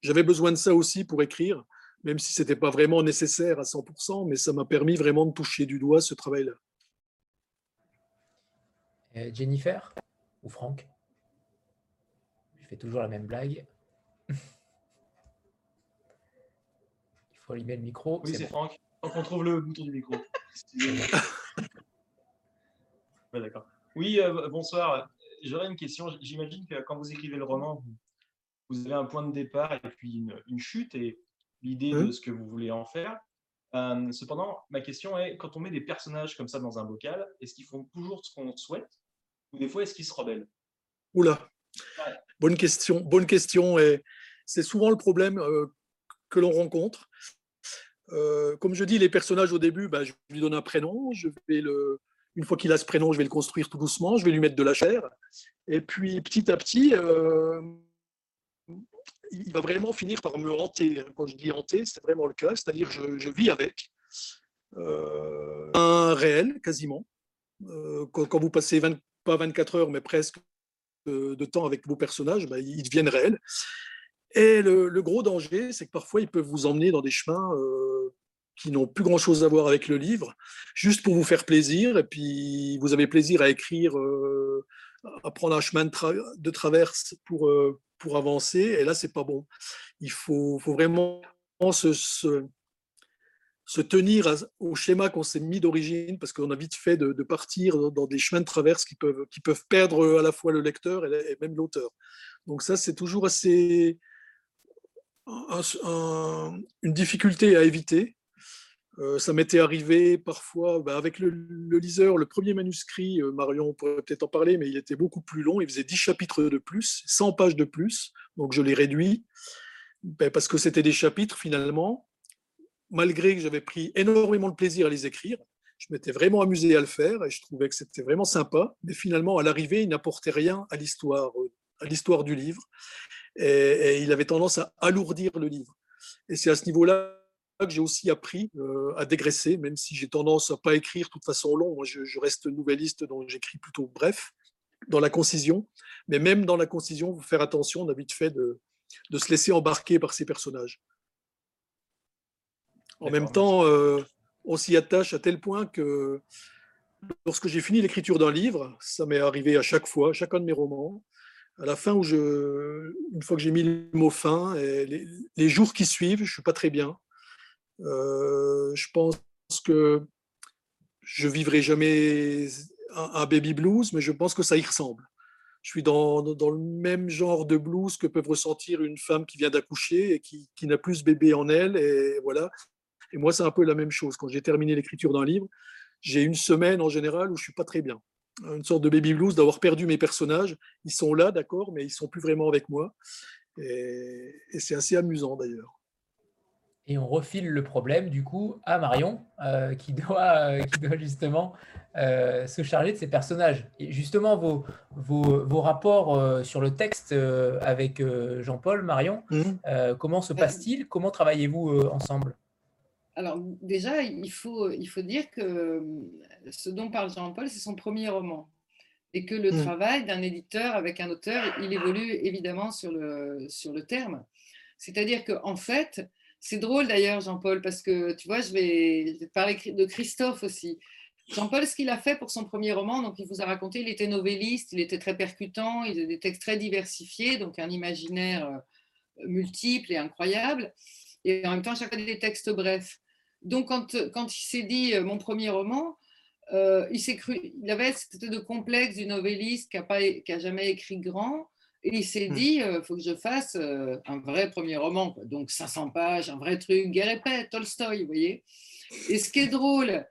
j'avais besoin de ça aussi pour écrire, même si ce n'était pas vraiment nécessaire à 100%, mais ça m'a permis vraiment de toucher du doigt ce travail-là. Jennifer ou Franck? Fais toujours la même blague. Il faut allumer le micro. Oui, c'est Franck. Franck. On trouve le bouton du micro. d'accord. Oui, euh, bonsoir. J'aurais une question. J'imagine que quand vous écrivez le roman, vous avez un point de départ et puis une, chute et l'idée de ce que vous voulez en faire. Euh, cependant, ma question est, quand on met des personnages comme ça dans un bocal, est-ce qu'ils font toujours ce qu'on souhaite ou des fois est-ce qu'ils se rebellent? Oula, bonne question. Bonne question et c'est souvent le problème euh, que l'on rencontre. Euh, comme je dis, les personnages au début, bah, je lui donne un prénom. Je vais le, une fois qu'il a ce prénom, je vais le construire tout doucement. Je vais lui mettre de la chair. Et puis petit à petit, il va vraiment finir par me hanter. Quand je dis hanter, c'est vraiment le cas, c'est-à-dire je, je vis avec euh, un réel quasiment. Euh, quand, vous passez pas 24 heures, mais presque de, temps avec vos personnages, bah, ils deviennent réels. Et le, gros danger, c'est que parfois ils peuvent vous emmener dans des chemins euh, qui n'ont plus grand-chose à voir avec le livre, juste pour vous faire plaisir. Et puis vous avez plaisir à écrire, à prendre un chemin de, traverse pour, pour avancer. Et là, c'est pas bon. Il faut, faut vraiment se, tenir au schéma qu'on s'est mis d'origine, parce qu'on a vite fait de, partir dans, des chemins de traverse qui peuvent, qui peuvent perdre à la fois le lecteur et, même l'auteur. Donc ça, c'est toujours assez une difficulté à éviter. Euh, ça m'était arrivé parfois bah, avec le, liseur, le premier manuscrit, euh, Marion pourrait peut-être en parler, mais il était beaucoup plus long, il faisait 10 chapitres de plus, 100 pages de plus, donc je l'ai réduit, ben, parce que c'était des chapitres finalement, malgré que j'avais pris énormément de plaisir à les écrire, je m'étais vraiment amusé à le faire et je trouvais que c'était vraiment sympa, mais finalement à l'arrivée, il n'apportait rien à l'histoire, euh, à l'histoire du livre, et il avait tendance à alourdir le livre. Et c'est à ce niveau-là que j'ai aussi appris euh, à dégraisser, même si j'ai tendance à pas écrire de toute façon long. Je, reste nouvelliste, donc j'écris plutôt bref dans la concision. Mais même dans la concision, vous faire attention, on a vite fait de, de se laisser embarquer par ces personnages. En même temps, euh, on s'y attache à tel point que lorsque j'ai fini l'écriture d'un livre, ça m'est arrivé à chaque fois, chacun de mes romans, à la fin où je, une fois que j'ai mis le mot fin, et les, les, jours qui suivent, je suis pas très bien. Euh, je pense que je vivrai jamais un, baby blues, mais je pense que ça y ressemble. Je suis dans, dans, le même genre de blues que peuvent ressentir une femme qui vient d'accoucher et qui, qui n'a plus ce bébé en elle. Et voilà. Et moi, c'est un peu la même chose. Quand j'ai terminé l'écriture d'un livre, j'ai une semaine en général où je suis pas très bien. Une sorte de baby blues d'avoir perdu mes personnages. Ils sont là, d'accord, mais ils sont plus vraiment avec moi. et c'est assez amusant d'ailleurs et on refile le problème du coup à Marion euh, qui, doit, euh, qui doit justement euh, se charger de ces personnages. Et justement, vos, vos, vos rapports sur le texte avec Jean-Paul, Marion, mmh. comment se passe-t-il? Comment travaillez-vous ensemble? Alors déjà, il faut, il faut dire que ce dont parle Jean-Paul, c'est son premier roman. Et que le mmh. travail d'un éditeur avec un auteur, il évolue évidemment sur le, sur le terme. C'est-à-dire qu'en fait, c'est drôle d'ailleurs, Jean-Paul, parce que tu vois, je vais, parler de Christophe aussi. Jean-Paul, ce qu'il a fait pour son premier roman, donc il vous a raconté, il était novelliste, il était très percutant, il a des textes très diversifiés, donc un imaginaire euh, multiple et incroyable, et en même temps chacun des textes brefs. Donc quand, quand il s'est dit euh, mon premier roman, euh, il s'est cru, il avait cette de complexe du novelliste qui n'a jamais écrit grand, et il s'est mmh. dit, il euh, faut que je fasse euh, un vrai premier roman, donc 500 pages, un vrai truc, guerre et paix, Tolstoy, vous voyez. Et ce qui est drôle,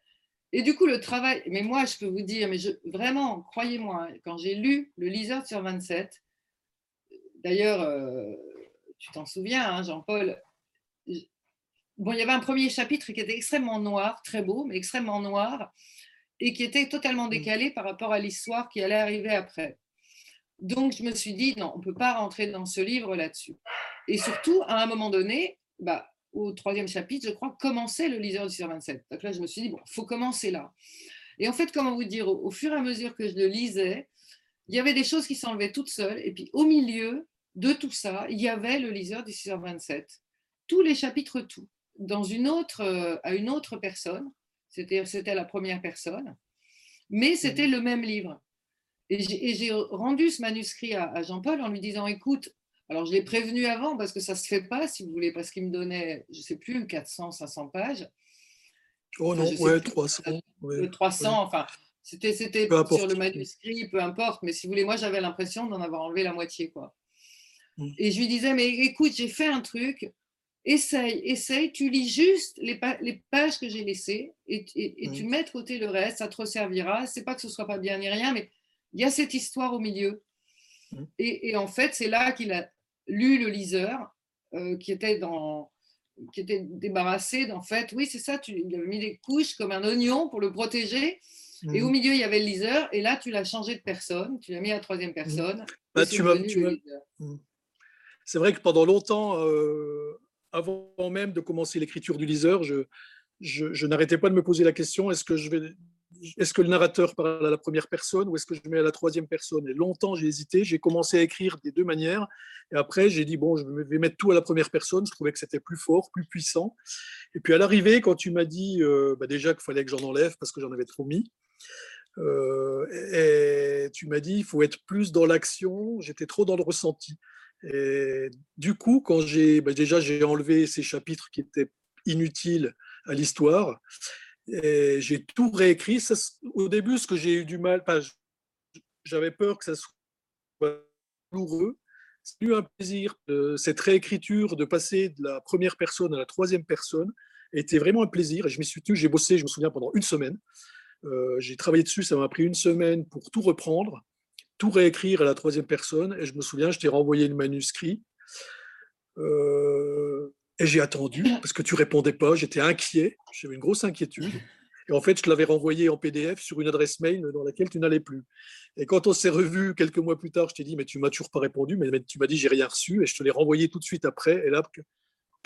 et du coup, le travail, mais moi, je peux vous dire, mais je, vraiment, croyez-moi, quand j'ai lu Le liseur sur 27, d'ailleurs, tu t'en souviens, hein, Jean-Paul, bon, il y avait un premier chapitre qui était extrêmement noir, très beau, mais extrêmement noir. et qui était totalement décalé par rapport à l'histoire qui allait arriver après. Donc, je me suis dit, non, on ne peut pas rentrer dans ce livre là-dessus. Et surtout, à un moment donné, bah, au troisième chapitre, je crois, commençait le liseur du 27. Donc là, je me suis dit, bon, il faut commencer là. Et en fait, comment vous dire, au, fur et à mesure que je le lisais, il y avait des choses qui s'enlevaient toutes seules. Et puis, au milieu de tout ça, il y avait le liseur du 6h27. Tous les chapitres, tout. Dans une autre, euh, à une autre personne. C'était, c'était la première personne. Mais c'était mmh. le même livre. Et j'ai rendu ce manuscrit à, Jean-Paul en lui disant, écoute, alors je l'ai prévenu avant parce que ça ne se fait pas, si vous voulez, parce qu'il me donnait, je ne sais plus, 400, 500 pages. Oh non, ouais, 300. 300, enfin, c'était sur le manuscrit, peu importe, mais si vous voulez, moi j'avais l'impression d'en avoir enlevé la moitié. quoi. Mm. Et je lui disais, mais écoute, j'ai fait un truc, essaye, essaye, tu lis juste les, les pages que j'ai laissées et, et, tu mets de côté le reste, ça te resservira. C'est pas que ce soit pas bien ni rien, mais il y a cette histoire au milieu. Et, en fait, c'est là qu'il a lu le liseur euh, qui était dans qui était débarrassé d'en fait, oui c'est ça, tu il avait mis des couches comme un oignon pour le protéger, et au mm. milieu il y avait le liseur, et là tu l'as changé de personne, tu l'as mis à la troisième mm. personne. Bah, tu c'est vrai que pendant longtemps, euh, avant même de commencer l'écriture du liseur, je, n'arrêtais pas de me poser la question est-ce que le narrateur parle à la première personne ou est-ce que je mets à la troisième personne? Et longtemps, j'ai hésité. J'ai commencé à écrire des deux manières. Et après, j'ai dit, bon, je vais mettre tout à la première personne. Je trouvais que c'était plus fort, plus puissant. Et puis à l'arrivée, quand tu m'as dit euh, bah, déjà qu'il fallait que j'en enlève parce que j'en avais trop mis, euh, tu m'as dit, il faut être plus dans l'action. J'étais trop dans le ressenti. Et du coup, quand j'ai bah, déjà j'ai enlevé ces chapitres qui étaient inutiles à l'histoire, j'ai tout réécrit. au début, ce que j'ai eu du mal, j'avais peur que ça soit douloureux. C'est eu un plaisir. cette réécriture, de passer de la première personne à la troisième personne, était vraiment un plaisir. Et je m'y suis tenu, j'ai bossé, je me souviens, pendant une semaine. Euh, j'ai travaillé dessus, ça m'a pris une semaine pour tout reprendre, tout réécrire à la troisième personne. Et je me souviens, je t'ai renvoyé le manuscrit. Euh, et j'ai attendu parce que tu répondais pas. J'étais inquiet. J'avais une grosse inquiétude. Et en fait, je te l'avais renvoyé en PDF sur une adresse mail dans laquelle tu n'allais plus. Et quand on s'est revu quelques mois plus tard, je t'ai dit, mais tu m'as toujours pas répondu, mais tu m'as dit, j'ai rien reçu. Et je te l'ai renvoyé tout de suite après. Et là,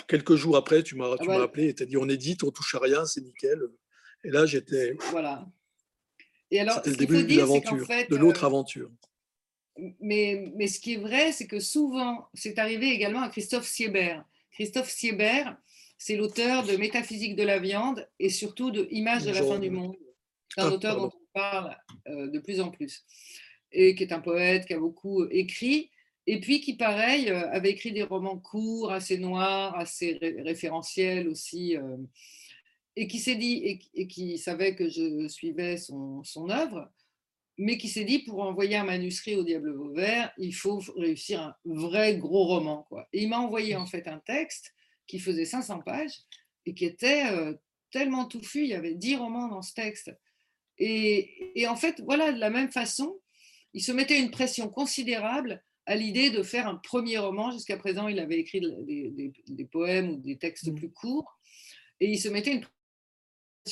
quelques jours après, tu m'as ah appelé et tu as dit, on édite, on touche à rien, c'est nickel. Et là, j'étais. Voilà. Et alors, c'était le début de l'aventure, de l'autre euh, aventure. Mais, mais ce qui est vrai, c'est que souvent, c'est arrivé également à Christophe Siebert. Christophe Siebert, c'est l'auteur de Métaphysique de la viande et surtout de Images de la fin du monde. C'est un ah, auteur dont on parle euh, de plus en plus et qui est un poète qui a beaucoup écrit et puis qui, pareil, euh, avait écrit des romans courts, assez noirs, assez référentiels aussi, euh, et qui s'est dit, et, qui savait que je suivais son, son œuvre, mais qui s'est dit pour envoyer un manuscrit au Diable Vauvert, il faut réussir un vrai gros roman. Quoi. Et il m'a envoyé en fait un texte qui faisait 500 pages et qui était euh, tellement touffu, il y avait 10 romans dans ce texte. Et, en fait, voilà, de la même façon, il se mettait une pression considérable à l'idée de faire un premier roman. Jusqu'à présent, il avait écrit des, des, poèmes ou des textes mmh. plus courts. Et il se mettait une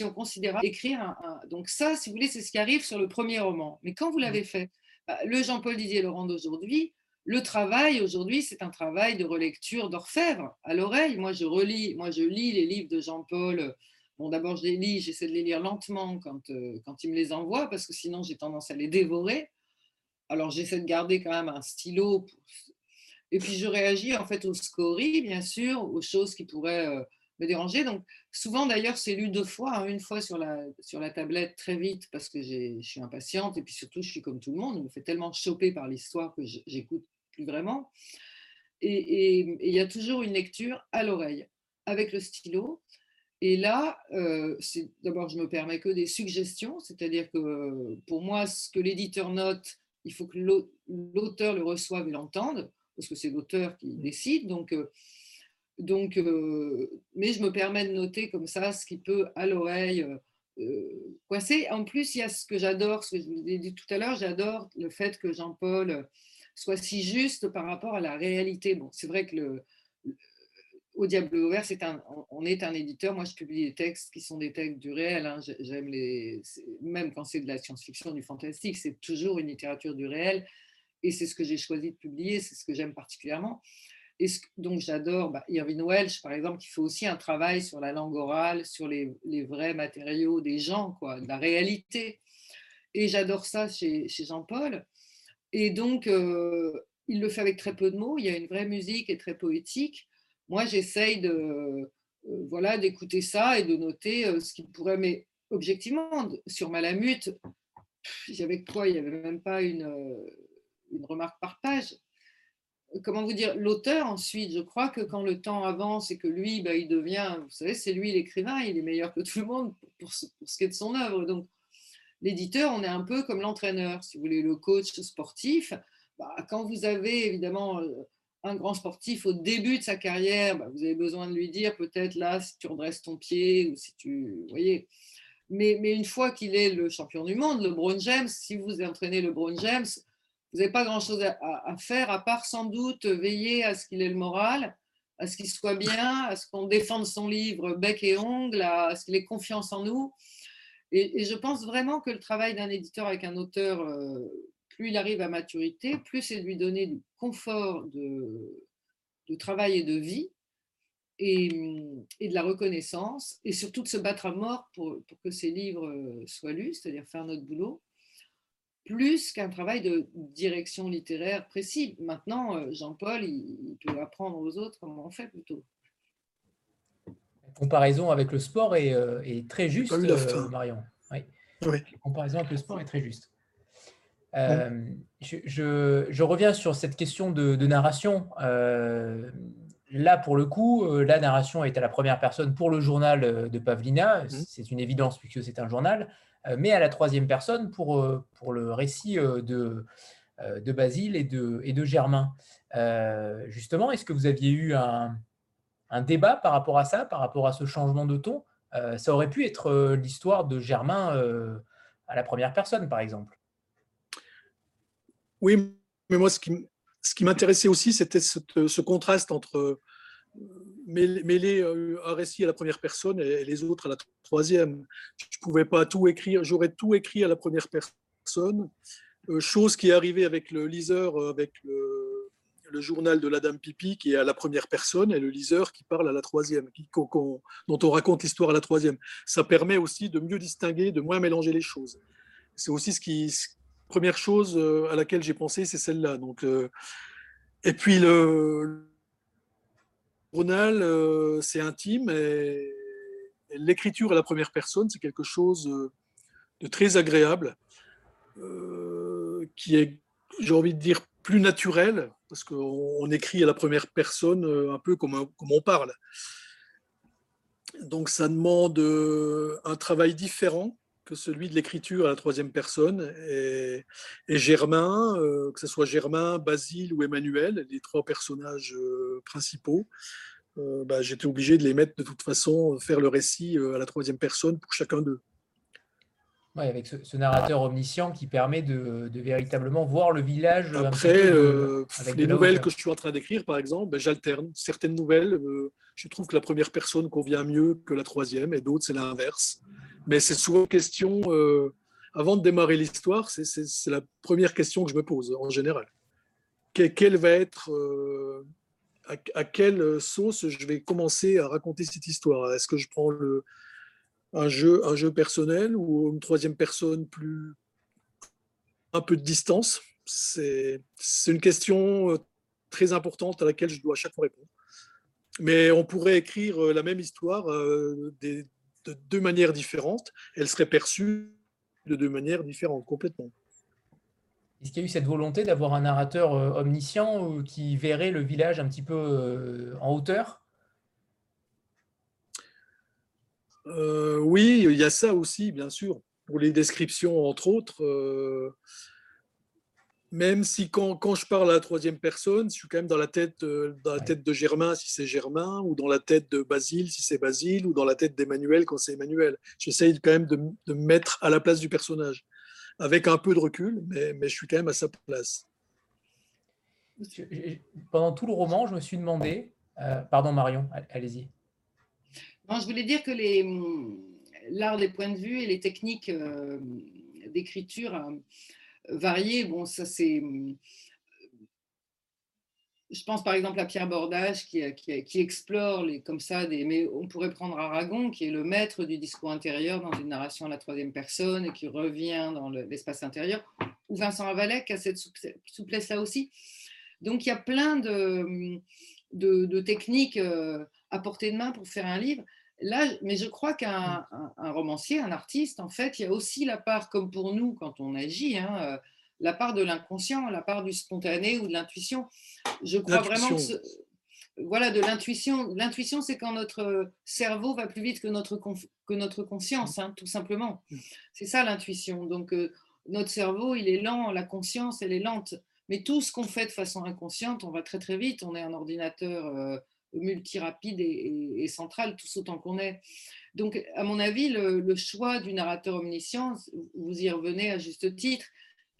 considérable écrire un, donc ça si vous voulez c'est ce qui arrive sur le premier roman. Mais quand vous l'avez mmh. fait bah, le Jean-Paul Didier Laurent d'aujourd'hui le travail aujourd'hui c'est un travail de relecture d'orfèvre à l'oreille. Moi je relis moi je lis les livres de Jean-Paul. Bon d'abord je les lis j'essaie de les lire lentement quand euh, quand il me les envoie parce que sinon j'ai tendance à les dévorer. Alors j'essaie de garder quand même un stylo et puis je réagis en fait aux scories bien sûr aux choses qui pourraient euh, me déranger. Donc, souvent d'ailleurs, c'est lu deux fois, hein. une fois sur la, sur la tablette très vite parce que je suis impatiente et puis surtout, je suis comme tout le monde, on me fait tellement choper par l'histoire que j'écoute plus vraiment. Et il y a toujours une lecture à l'oreille avec le stylo. Et là, euh, d'abord, je me permets que des suggestions, c'est-à-dire que pour moi, ce que l'éditeur note, il faut que l'auteur le reçoive et l'entende, parce que c'est l'auteur qui décide. Donc, euh, donc, euh, mais je me permets de noter comme ça ce qui peut à l'oreille euh, euh, coincer. En plus, il y a ce que j'adore, ce que je vous ai dit tout à l'heure, j'adore le fait que Jean-Paul soit si juste par rapport à la réalité. Bon, c'est vrai que le, au Diable Ouvert, c'est un, on est un éditeur. Moi, je publie des textes qui sont des textes du réel. Hein. J'aime les, même quand c'est de la science-fiction, du fantastique, c'est toujours une littérature du réel. Et c'est ce que j'ai choisi de publier, c'est ce que j'aime particulièrement. Donc, j'adore bah, Irving Welsh, par exemple, qui fait aussi un travail sur la langue orale, sur les, vrais matériaux des gens, quoi, de la réalité. Et j'adore ça chez, Jean-Paul. Et donc, euh, il le fait avec très peu de mots. Il y a une vraie musique et très poétique moi, j'essaye de, euh, voilà, d'écouter ça et de noter euh, ce qui pourrait, mais objectivement, sur Malamute, j'avais quoi Il n'y avait même pas une remarque par page comment vous dire, l'auteur ensuite, je crois que quand le temps avance et que lui, bah, il devient, vous savez, c'est lui l'écrivain, il est meilleur que tout le monde pour ce, qui est de son œuvre. Donc, l'éditeur, on est un peu comme l'entraîneur, si vous voulez, le coach sportif. Bah, quand vous avez évidemment un grand sportif au début de sa carrière, bah, vous avez besoin de lui dire peut-être là si tu redresses ton pied ou si tu. voyez. Mais, mais une fois qu'il est le champion du monde, le LeBron James, si vous entraînez le LeBron James, vous n'avez pas grand-chose à, faire à part sans doute veiller à ce qu'il ait le moral, à ce qu'il soit bien, à ce qu'on défende son livre bec et ongle, à, ce qu'il ait confiance en nous. Et, je pense vraiment que le travail d'un éditeur avec un auteur euh, plus il arrive à maturité, plus c'est de lui donner du confort de, travail et de vie et, de la reconnaissance, et surtout de se battre à mort pour, que ces livres soient lus, c'est-à-dire faire notre boulot, plus qu'un travail de direction littéraire précis. Maintenant, Jean-Paul, il, peut apprendre aux autres comment on fait plutôt. La comparaison avec le sport est, euh, très juste, euh, Marion. Oui. La comparaison avec le sport est très juste. Euh, je, reviens sur cette question de, narration. Euh, là, pour le coup, euh, la narration est à la première personne pour le journal de Pavlina. Mhm. C'est une évidence puisque c'est un journal, mais à la troisième personne pour, pour le récit de, de Basile et de, et de Germain. justement, est-ce que vous aviez eu un, un, débat par rapport à ça, par rapport à ce changement de ton? Ça aurait pu être l'histoire de Germain à la première personne, par exemple. Oui, mais moi, ce qui, ce qui m'intéressait aussi, c'était ce, contraste entre euh, mêler euh, un récit à la première personne et les autres à la troisième. Je ne pouvais pas tout écrire, j'aurais tout écrit à la première personne, euh, chose qui est arrivée avec le liseur, avec le, journal de la Dame Pipi, qui est à la première personne, et le liseur qui parle à la troisième, qui, dont on raconte l'histoire à la troisième. Ça permet aussi de mieux distinguer, de moins mélanger les choses. C'est aussi ce qui, première chose euh, à laquelle j'ai pensé, c'est celle-là. Euh, et puis le journal, euh, c'est intime et, l'écriture à la première personne, c'est quelque chose de très agréable, qui est, j'ai envie de dire, plus naturel, parce qu'on écrit à la première personne un peu comme on parle. Donc ça demande un travail différent que celui de l'écriture à la troisième personne. Et, Germain, euh, que ce soit Germain, Basile ou Emmanuel, les trois personnages euh, principaux, euh, bah, j'étais obligé de les mettre de toute façon, faire le récit à la troisième personne pour chacun d'eux. Ouais, avec ce, narrateur omniscient qui permet de, véritablement voir le village. Après, les nouvelles que je suis en train d'écrire, par exemple, ben, j'alterne. Certaines nouvelles, je trouve que la première personne convient mieux que la troisième, et d'autres, c'est l'inverse. Mais c'est souvent question, euh, avant de démarrer l'histoire, c'est la première question que je me pose en général. quelle va être, euh, à, quelle sauce je vais commencer à raconter cette histoire? Est-ce que je prends un, jeu, un jeu personnel ou une troisième personne plus un peu de distance? C'est une question euh, très importante à laquelle je dois à chaque fois répondre. Mais on pourrait écrire la même histoire des, de deux manières différentes, elle serait perçue de deux manières différentes, complètement. Est-ce qu'il y a eu cette volonté d'avoir un narrateur euh, omniscient qui verrait le village un petit peu euh, en hauteur? Euh, Oui, il y a ça aussi, bien sûr. Pour les descriptions, entre autres, même si quand, quand, je parle à la troisième personne, je suis quand même dans la tête, euh, dans la tête de Germain si c'est Germain, ou dans la tête de Basile si c'est Basile, ou dans la tête d'Emmanuel quand c'est Emmanuel. J'essaye quand même de, de, me mettre à la place du personnage, avec un peu de recul, mais, mais je suis quand même à sa place. Pendant tout le roman, je me suis demandé pardon Marion, allez-y. Non, je voulais dire que l'art des points de vue et les techniques d'écriture variées, bon, ça c'est je pense par exemple à Pierre Bordage qui, qui, explore les, comme ça, des, mais on pourrait prendre Aragon qui est le maître du discours intérieur dans une narration à la troisième personne et qui revient dans l'espace intérieur, ou Vincent Avalek a cette souplesse-là aussi. Donc il y a plein de, de, techniques euh, à portée de main pour faire un livre. Là, mais je crois qu'un romancier, un artiste, en fait, il y a aussi la part, comme pour nous quand on agit, hein, euh, la part de l'inconscient, la part du spontané ou de l'intuition. Je crois vraiment que voilà de l'intuition. L'intuition, c'est quand notre cerveau va plus vite que notre, que notre conscience, hein, tout simplement. Mm. C'est ça l'intuition. Donc euh, notre cerveau, il est lent, la conscience, elle est lente. Mais tout ce qu'on fait de façon inconsciente, on va très très vite. On est un ordinateur euh, multirapide et, et, central, tout autant qu'on est. Donc, à mon avis, le, le choix du narrateur omniscient, vous y revenez à juste titre,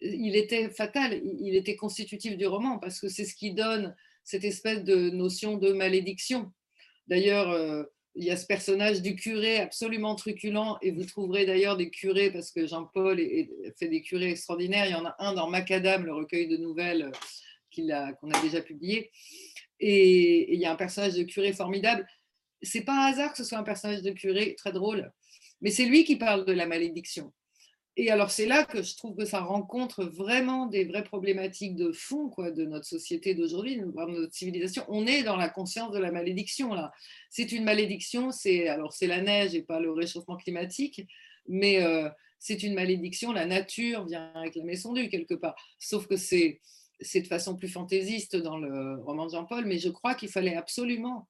il était fatal, il était constitutif du roman, parce que c'est ce qui donne cette espèce de notion de malédiction. D'ailleurs, euh, il y a ce personnage du curé absolument truculent, et vous trouverez d'ailleurs des curés, parce que Jean-Paul fait des curés extraordinaires. Il y en a un dans Macadam, le recueil de nouvelles euh, qu'on a, déjà publié. Et, il y a un personnage de curé formidable. C'est pas un hasard que ce soit un personnage de curé très drôle, mais c'est lui qui parle de la malédiction. Et alors, c'est là que je trouve que ça rencontre vraiment des vraies problématiques de fond quoi, de notre société d'aujourd'hui, de notre civilisation. On est dans la conscience de la malédiction, là. C'est une malédiction, c'est alors c'est la neige et pas le réchauffement climatique, mais euh, c'est une malédiction, la nature vient réclamer son dû quelque part. Sauf que c'est c'est de façon plus fantaisiste dans le roman de Jean-Paul, mais je crois qu'il fallait absolument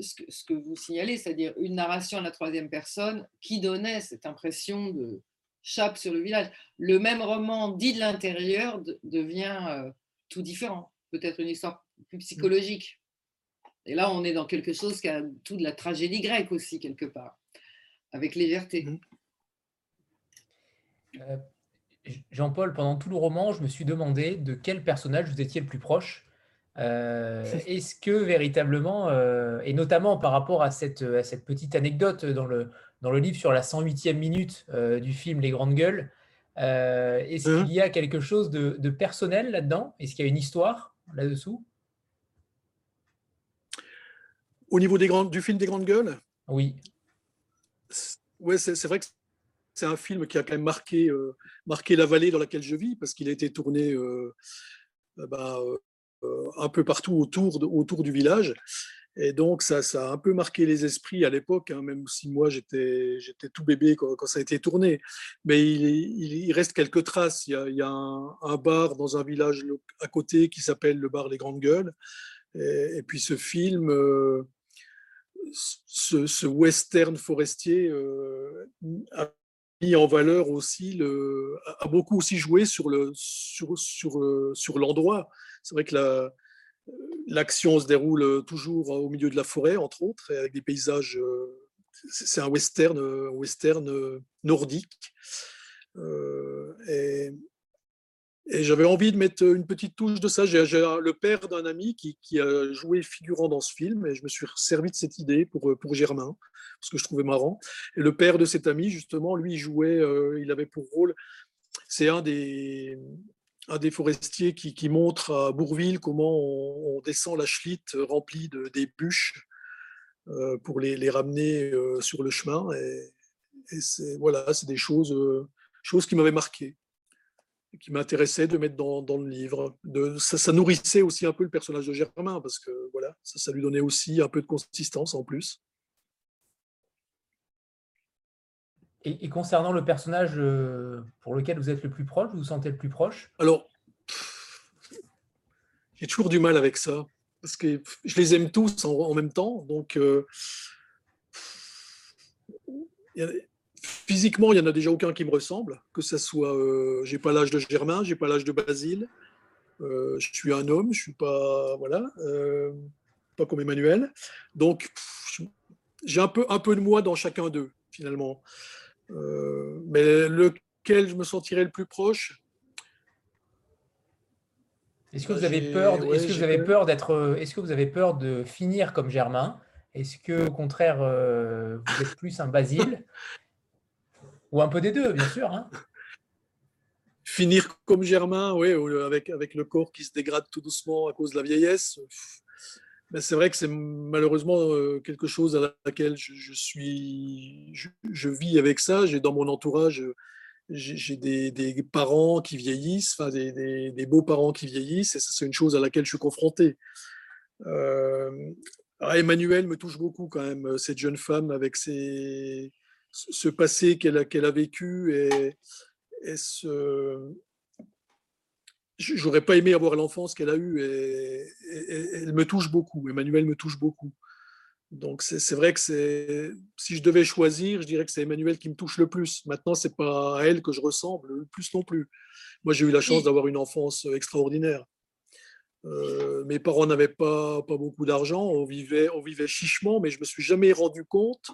ce que, vous signalez, c'est-à-dire une narration à la troisième personne qui donnait cette impression de, chape sur le village. Le même roman dit de l'intérieur devient euh, tout différent, peut-être une histoire plus psychologique. Et là, on est dans quelque chose qui a tout de la tragédie grecque aussi, quelque part, avec légèreté. Mmh. Euh, Jean-Paul, pendant tout le roman, je me suis demandé de quel personnage vous étiez le plus proche. Euh, est-ce que véritablement, et notamment par rapport à cette, à cette petite anecdote dans le, dans le livre sur la 108e minute euh, du film Les Grandes Gueules. Euh, est-ce qu'il y a quelque chose de, personnel là-dedans? Est-ce qu'il y a une histoire là-dessous? Au niveau des grandes, du film des Grandes Gueules? Oui. Ouais, c'est vrai que c'est un film qui a quand même marqué, euh, marqué la vallée dans laquelle je vis, parce qu'il a été tourné bah, un peu partout autour, du village. Et donc, ça, a un peu marqué les esprits à l'époque, hein, même si moi, j'étais tout bébé quand, ça a été tourné. Mais il, reste quelques traces. Il y a, un, bar dans un village à côté qui s'appelle le bar Les Grandes Gueules. Et, puis, ce film, euh, ce, western forestier euh, mis en valeur aussi, le, a beaucoup aussi joué sur l'endroit. Sur, sur, euh, sur C'est vrai que la L'action se déroule toujours au milieu de la forêt, entre autres, avec des paysages. Euh, c'est un western, euh, western nordique. et, j'avais envie de mettre une petite touche de ça. J'ai le père d'un ami qui, a joué figurant dans ce film et je me suis servi de cette idée pour, pour Germain, parce que je trouvais marrant. Et le père de cet ami, justement, lui, jouait, il avait pour rôle, c'est un des, des forestiers qui, montre à Bourville comment on, descend la chlite remplie de, des bûches euh, pour les, ramener euh, sur le chemin. Et, c'est voilà, c'est des choses, euh, choses qui m'avaient marqué, qui m'intéressaient de mettre dans, le livre. De, ça, nourrissait aussi un peu le personnage de Germain parce que voilà, ça, ça lui donnait aussi un peu de consistance en plus. Et, concernant le personnage euh, pour lequel vous êtes le plus proche, vous vous sentez le plus proche? Alors, j'ai toujours du mal avec ça, parce que je les aime tous en, même temps. Donc, euh, physiquement, il n'y en a déjà aucun qui me ressemble, que ce soit, euh, j'ai pas l'âge de Germain, j'ai pas l'âge de Basile, je suis un homme, je suis pas, voilà, pas comme Emmanuel. Donc, j'ai un peu, un peu de moi dans chacun d'eux, finalement. Euh, mais lequel je me sentirais le plus proche? Est-ce que vous avez peur Est-ce que vous avez peur d'être Est-ce que vous avez peur de finir comme Germain? Est-ce que au contraire vous êtes plus un Basile? Ou un peu des deux, bien sûr. Hein finir comme Germain, oui, avec, avec le corps qui se dégrade tout doucement à cause de la vieillesse. Mais c'est vrai que c'est malheureusement euh, quelque chose à laquelle je, suis, je, vis avec ça. J'ai dans mon entourage, j'ai des, parents qui vieillissent, enfin des, des, beaux parents qui vieillissent, et c'est une chose à laquelle je suis confronté. Euh, Emmanuel me touche beaucoup quand même, cette jeune femme avec ses, ce passé qu'elle a, vécu et, ce, j'aurais pas aimé avoir l'enfance qu'elle a eue et, elle me touche beaucoup. Emmanuel me touche beaucoup. Donc c'est vrai que c'est si je devais choisir, je dirais que c'est Emmanuel qui me touche le plus. Maintenant, c'est pas à elle que je ressemble le plus non plus. Moi, j'ai eu la chance d'avoir une enfance extraordinaire. Euh, mes parents n'avaient pas, pas beaucoup d'argent, on vivait, on vivait chichement, mais je me suis jamais rendu compte.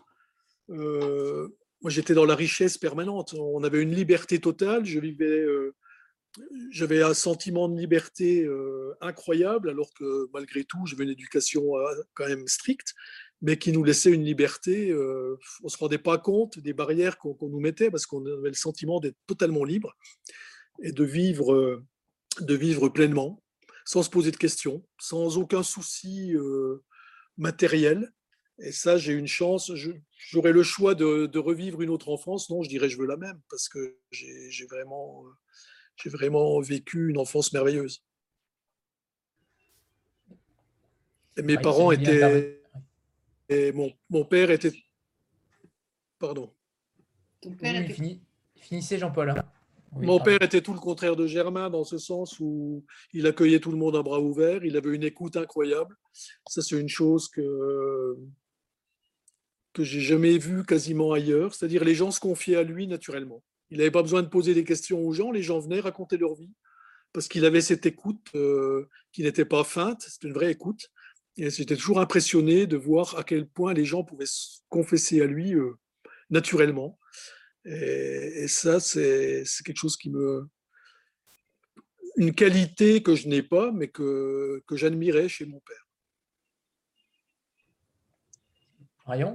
Euh, moi, j'étais dans la richesse permanente. On avait une liberté totale. Je vivais euh, j'avais un sentiment de liberté euh, incroyable, alors que malgré tout, j'avais une éducation quand même stricte, mais qui nous laissait une liberté. On ne se rendait pas compte des barrières qu'on nous mettait, parce qu'on avait le sentiment d'être totalement libre et de vivre, de vivre pleinement, sans se poser de questions, sans aucun souci matériel. Et ça, j'ai une chance. J'aurais le choix de, de, revivre une autre enfance. Non, je dirais je veux la même, parce que j'ai vraiment vécu une enfance merveilleuse. mes parents étaient. Et mon, mon, père était. Pardon. Ton père était... Finissez, Jean-Paul. Mon père était tout le contraire de Germain dans ce sens où il accueillait tout le monde à bras ouverts, il avait une écoute incroyable. Ça, c'est une chose que que j'ai jamais vue quasiment ailleurs. C'est-à-dire les gens se confiaient à lui naturellement. Il n'avait pas besoin de poser des questions aux gens, les gens venaient raconter leur vie, parce qu'il avait cette écoute euh, qui n'était pas feinte, c'était une vraie écoute. Et j'étais toujours impressionné de voir à quel point les gens pouvaient se confesser à lui euh, naturellement. Et, ça, c'est quelque chose qui me... Une qualité que je n'ai pas, mais que, que j'admirais chez mon père. Rayon?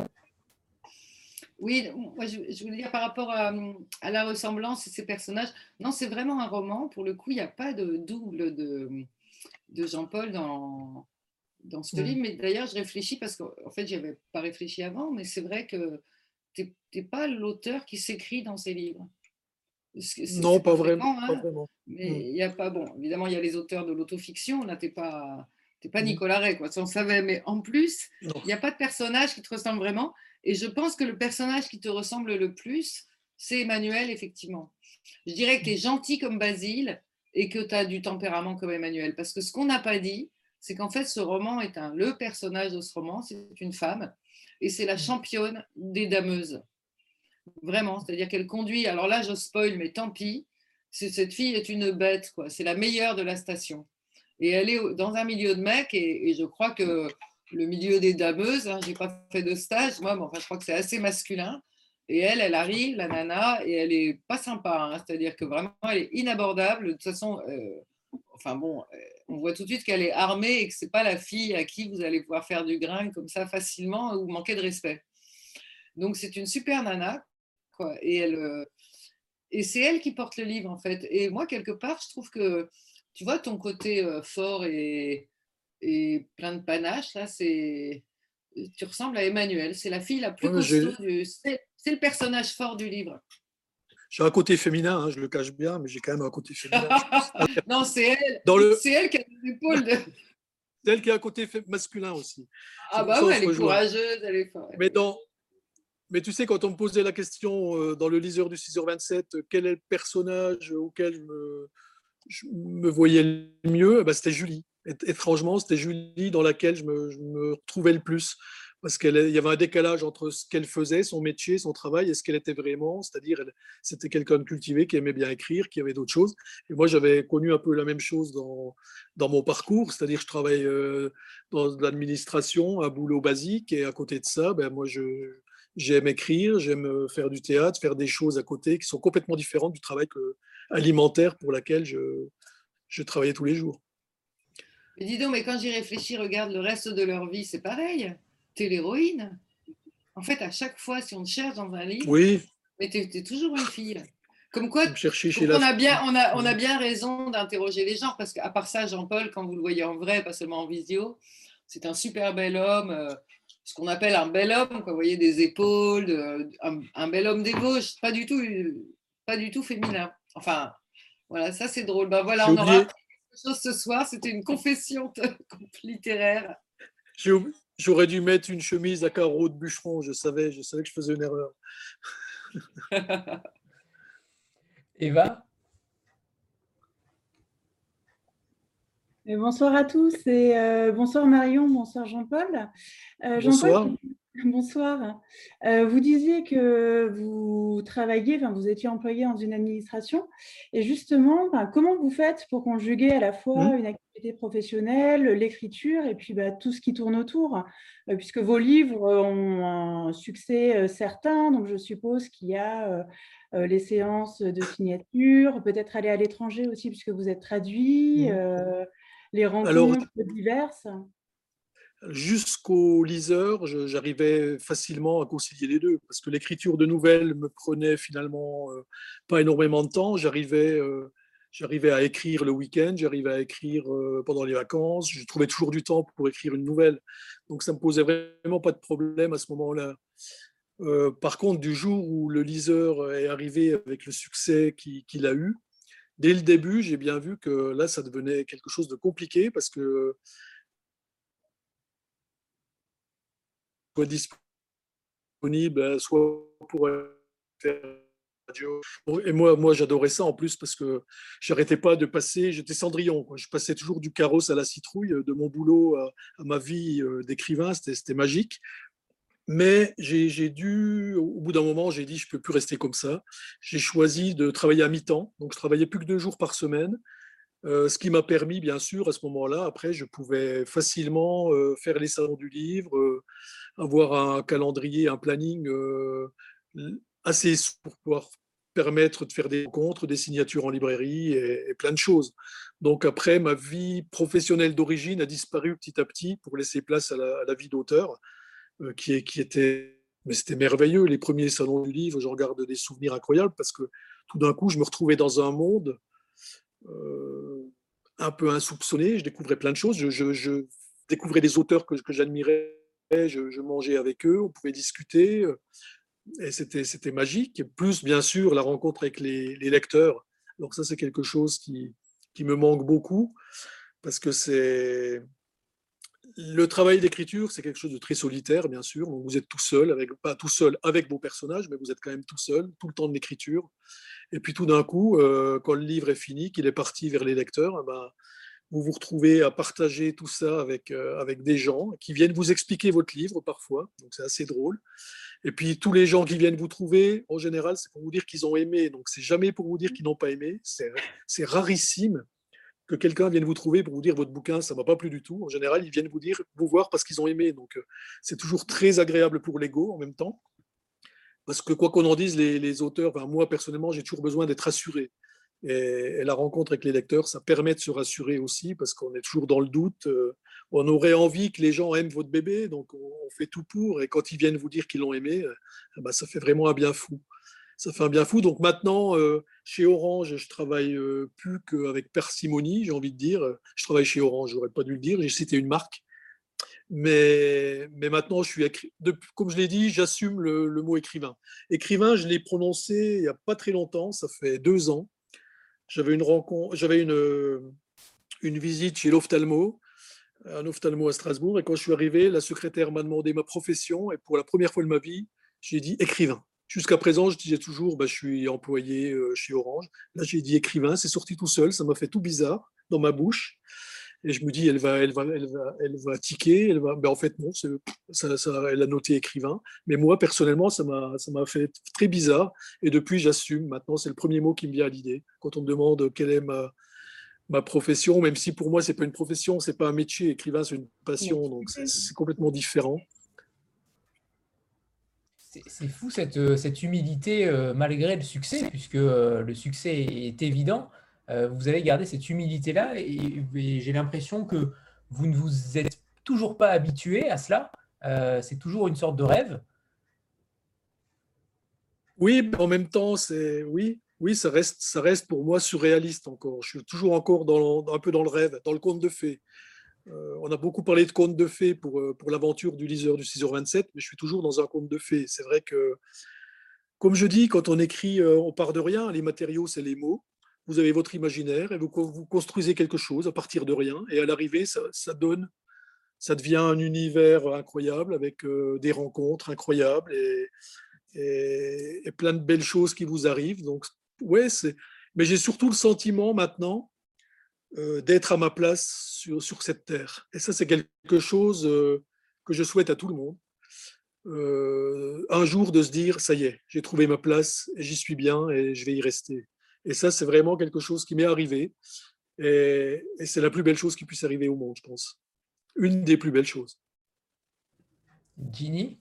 Oui, moi je, voulais dire par rapport à, la ressemblance de ces personnages, non, c'est vraiment un roman. Pour le coup, il n'y a pas de double de, de Jean-Paul dans, dans ce livre. Mais d'ailleurs, je réfléchis parce qu'en fait, je avais pas réfléchi avant, mais c'est vrai que tu n'es pas l'auteur qui s'écrit dans ces livres. non, pas, vraiment, hein. Mais hmm. il a pas, bon, évidemment, il y a les auteurs de l'autofiction. Là, tu n'es pas, pas hmm. Nicolas Ray, quoi, ça on savait. Mais en plus, il n'y a pas de personnage qui te ressemble vraiment. Et je pense que le personnage qui te ressemble le plus, c'est Emmanuel, effectivement. Je dirais que tu es gentil comme Basile et que tu as du tempérament comme Emmanuel. Parce que ce qu'on n'a pas dit, c'est qu'en fait, ce roman est un. Le personnage de ce roman, c'est une femme et c'est la mmh. championne des dameuses. Vraiment, c'est-à-dire qu'elle conduit. Alors là, je spoil, mais tant pis. Cette fille est une bête, quoi. C'est la meilleure de la station. Et elle est dans un milieu de mecs, et je crois que le milieu des dameuses. Hein, je n'ai pas fait de stage, moi, mais enfin, je crois que c'est assez masculin. Et elle, elle arrive, la nana, et elle est pas sympa. Hein, c'est-à-dire que vraiment, elle est inabordable. De toute façon, euh, enfin bon, euh, on voit tout de suite qu'elle est armée et que c'est pas la fille à qui vous allez pouvoir faire du grain comme ça facilement ou manquer de respect. Donc c'est une super nana, quoi. Et elle, euh, et c'est elle qui porte le livre en fait. Et moi quelque part, je trouve que tu vois ton côté fort et et plein de panache. Là, c'est tu ressembles à Emmanuel. C'est la fille la plus costaud du... C'est le personnage fort du livre. J'ai un côté féminin, hein, je le cache bien, mais j'ai quand même un côté féminin. non, c'est elle. C'est elle qui a les épaules de. C'est elle qui a un côté masculin aussi. Ah bah ouais, elle est courageuse, elle est forte. Mais, dans... mais tu sais, quand on me posait la question euh, dans le liseur du 6h27, euh, quel est le personnage auquel je me, je me voyais le mieux, bah, c'était Julie étrangement, c'était Julie dans laquelle je me, retrouvais le plus. Parce qu'il y avait un décalage entre ce qu'elle faisait, son métier, son travail, et ce qu'elle était vraiment. C'est-à-dire, c'était quelqu'un de cultivé qui aimait bien écrire, qui avait d'autres choses. Et moi, j'avais connu un peu la même chose dans, dans mon parcours. C'est-à-dire, je travaille euh, dans l'administration, un boulot basique. Et à côté de ça, ben, moi, je, j'aime écrire, j'aime faire du théâtre, faire des choses à côté qui sont complètement différentes du travail alimentaire pour lequel je, je travaillais tous les jours. Mais dis donc, mais quand j'y réfléchis, regarde le reste de leur vie, c'est pareil. T'es l'héroïne. En fait, à chaque fois, si on te cherche dans un livre, oui. mais t'es es toujours une fille. Comme quoi, on, a bien, on, a, on a bien raison d'interroger les gens, parce qu'à part ça, Jean-Paul, quand vous le voyez en vrai, pas seulement en visio, c'est un super bel homme, euh, ce qu'on appelle un bel homme, quoi, vous voyez, des épaules, un, bel homme débauche, pas du tout, pas du tout féminin. Enfin, voilà, ça c'est drôle. Ben voilà, on aura chose ce soir, c'était une confession littéraire. J'aurais dû mettre une chemise à carreaux de bûcheron, je savais, je savais que je faisais une erreur. Eva? Bonsoir à tous et euh, bonsoir Marion, bonsoir Jean-Paul. Euh, bonsoir. bonsoir. Euh, vous disiez que vous travailliez, enfin, vous étiez employé dans une administration et justement, ben, comment vous faites pour conjuguer à la fois mmh. une activité professionnelle, l'écriture et puis ben, tout ce qui tourne autour? Puisque vos livres ont un succès certain, donc je suppose qu'il y a les séances de signature, peut-être aller à l'étranger aussi puisque vous êtes traduit. Mmh les rencontres diverses Jusqu'au liseur, j'arrivais facilement à concilier les deux, parce que l'écriture de nouvelles me prenait finalement euh, pas énormément de temps. J'arrivais euh, j'arrivais à écrire le week-end, j'arrivais à écrire euh, pendant les vacances, je trouvais toujours du temps pour écrire une nouvelle. Donc ça me posait vraiment pas de problème à ce moment-là. par contre, du jour où le liseur est arrivé avec le succès qu'il a eu, dès le début, j'ai bien vu que là, ça devenait quelque chose de compliqué parce que soit disponible, soit pour faire radio. Et moi, moi j'adorais ça en plus parce que j'arrêtais pas de passer, j'étais Cendrillon. Je passais toujours du carrosse à la citrouille, de mon boulot à, à ma vie euh, d'écrivain, c'était magique. Mais j'ai dû, au bout d'un moment, j'ai dit, je peux plus rester comme ça. J'ai choisi de travailler à mi-temps, donc je travaillais plus que deux jours par semaine, euh, ce qui m'a permis, bien sûr, à ce moment-là, après, je pouvais facilement euh, faire les salons du livre, euh, avoir un calendrier, un planning assez pour pouvoir permettre de faire des rencontres, des signatures en librairie et, plein de choses. Donc après, ma vie professionnelle d'origine a disparu petit à petit pour laisser place à la vie d'auteur. Qui, qui était, mais c'était merveilleux. Les premiers salons du livre, je regarde des souvenirs incroyables parce que tout d'un coup, je me retrouvais dans un monde un peu insoupçonné. Je découvrais plein de choses. Je, découvrais des auteurs que, j'admirais. Je, mangeais avec eux, on pouvait discuter. Et c'était, magique. Plus, bien sûr, la rencontre avec les, lecteurs. Donc ça, c'est quelque chose qui me manque beaucoup parce que c'est le travail d'écriture, c'est quelque chose de très solitaire, bien sûr. vous êtes tout seul, avec, pas tout seul avec vos personnages, mais vous êtes quand même tout seul, tout le temps de l'écriture. Et puis tout d'un coup, euh, quand le livre est fini, qu'il est parti vers les lecteurs, eh ben, vous vous retrouvez à partager tout ça avec, euh, avec des gens qui viennent vous expliquer votre livre parfois. Donc c'est assez drôle. Et puis tous les gens qui viennent vous trouver, en général, c'est pour vous dire qu'ils ont aimé. Donc c'est jamais pour vous dire qu'ils n'ont pas aimé. C'est rarissime que quelqu'un vienne vous trouver pour vous dire votre bouquin, ça ne va pas plus du tout. En général, ils viennent vous dire, vous voir parce qu'ils ont aimé. Donc, euh, c'est toujours très agréable pour l'ego en même temps. Parce que quoi qu'on en dise, les, auteurs, moi personnellement, j'ai toujours besoin d'être rassuré. Et, la rencontre avec les lecteurs, ça permet de se rassurer aussi parce qu'on est toujours dans le doute. Euh, on aurait envie que les gens aiment votre bébé, donc on, fait tout pour. Et quand ils viennent vous dire qu'ils l'ont aimé, euh, ben, ça fait vraiment un bien fou ça fait un bien fou. Donc maintenant, euh, chez Orange, je travaille euh, plus qu'avec parcimonie, j'ai envie de dire. Je travaille chez Orange, j'aurais pas dû le dire, j'ai cité une marque. Mais, mais maintenant, je suis comme je l'ai dit, j'assume le, mot écrivain. Écrivain, je l'ai prononcé il n'y a pas très longtemps, ça fait deux ans. J'avais une rencontre, j'avais une, une visite chez l'ophtalmo, un ophtalmo à Strasbourg, et quand je suis arrivé, la secrétaire m'a demandé ma profession, et pour la première fois de ma vie, j'ai dit écrivain. Jusqu'à présent, je disais toujours, bah, je suis employé euh, chez Orange. Là, j'ai dit écrivain, c'est sorti tout seul, ça m'a fait tout bizarre dans ma bouche. Et je me dis, elle va, elle va, elle va, elle va tiquer. Elle va... Ben, en fait, non, ça, ça, elle a noté écrivain. Mais moi, personnellement, ça m'a, fait très bizarre. Et depuis, j'assume. Maintenant, c'est le premier mot qui me vient à l'idée. Quand on me demande quelle est ma, ma profession, même si pour moi, c'est pas une profession, c'est pas un métier. Écrivain, c'est une passion. Donc, c'est complètement différent c'est fou cette, euh, cette humilité euh, malgré le succès, puisque euh, le succès est évident. vous avez gardé cette humilité-là et, j'ai l'impression que vous ne vous êtes toujours pas habitué à cela C'est toujours une sorte de rêve Oui, mais en même temps, c'est oui, oui, ça reste, ça reste pour moi surréaliste encore. Je suis toujours encore dans, un peu dans le rêve, dans le conte de fées. Euh, on a beaucoup parlé de conte de fées pour, euh, pour l'aventure du liseur du 6h27, mais je suis toujours dans un conte de fées. C'est vrai que, comme je dis, quand on écrit, euh, on part de rien. Les matériaux, c'est les mots. Vous avez votre imaginaire et vous, vous, construisez quelque chose à partir de rien. Et à l'arrivée, ça, donne, ça devient un univers incroyable avec des rencontres incroyables et, et, et, plein de belles choses qui vous arrivent. Donc, ouais, c'est. Mais j'ai surtout le sentiment maintenant euh, d'être à ma place sur, sur, cette terre. Et ça, c'est quelque chose euh, que je souhaite à tout le monde. Euh, un jour de se dire, ça y est, j'ai trouvé ma place, j'y suis bien et je vais y rester. Et ça, c'est vraiment quelque chose qui m'est arrivé. Et, c'est la plus belle chose qui puisse arriver au monde, je pense. Une des plus belles choses. Ginny?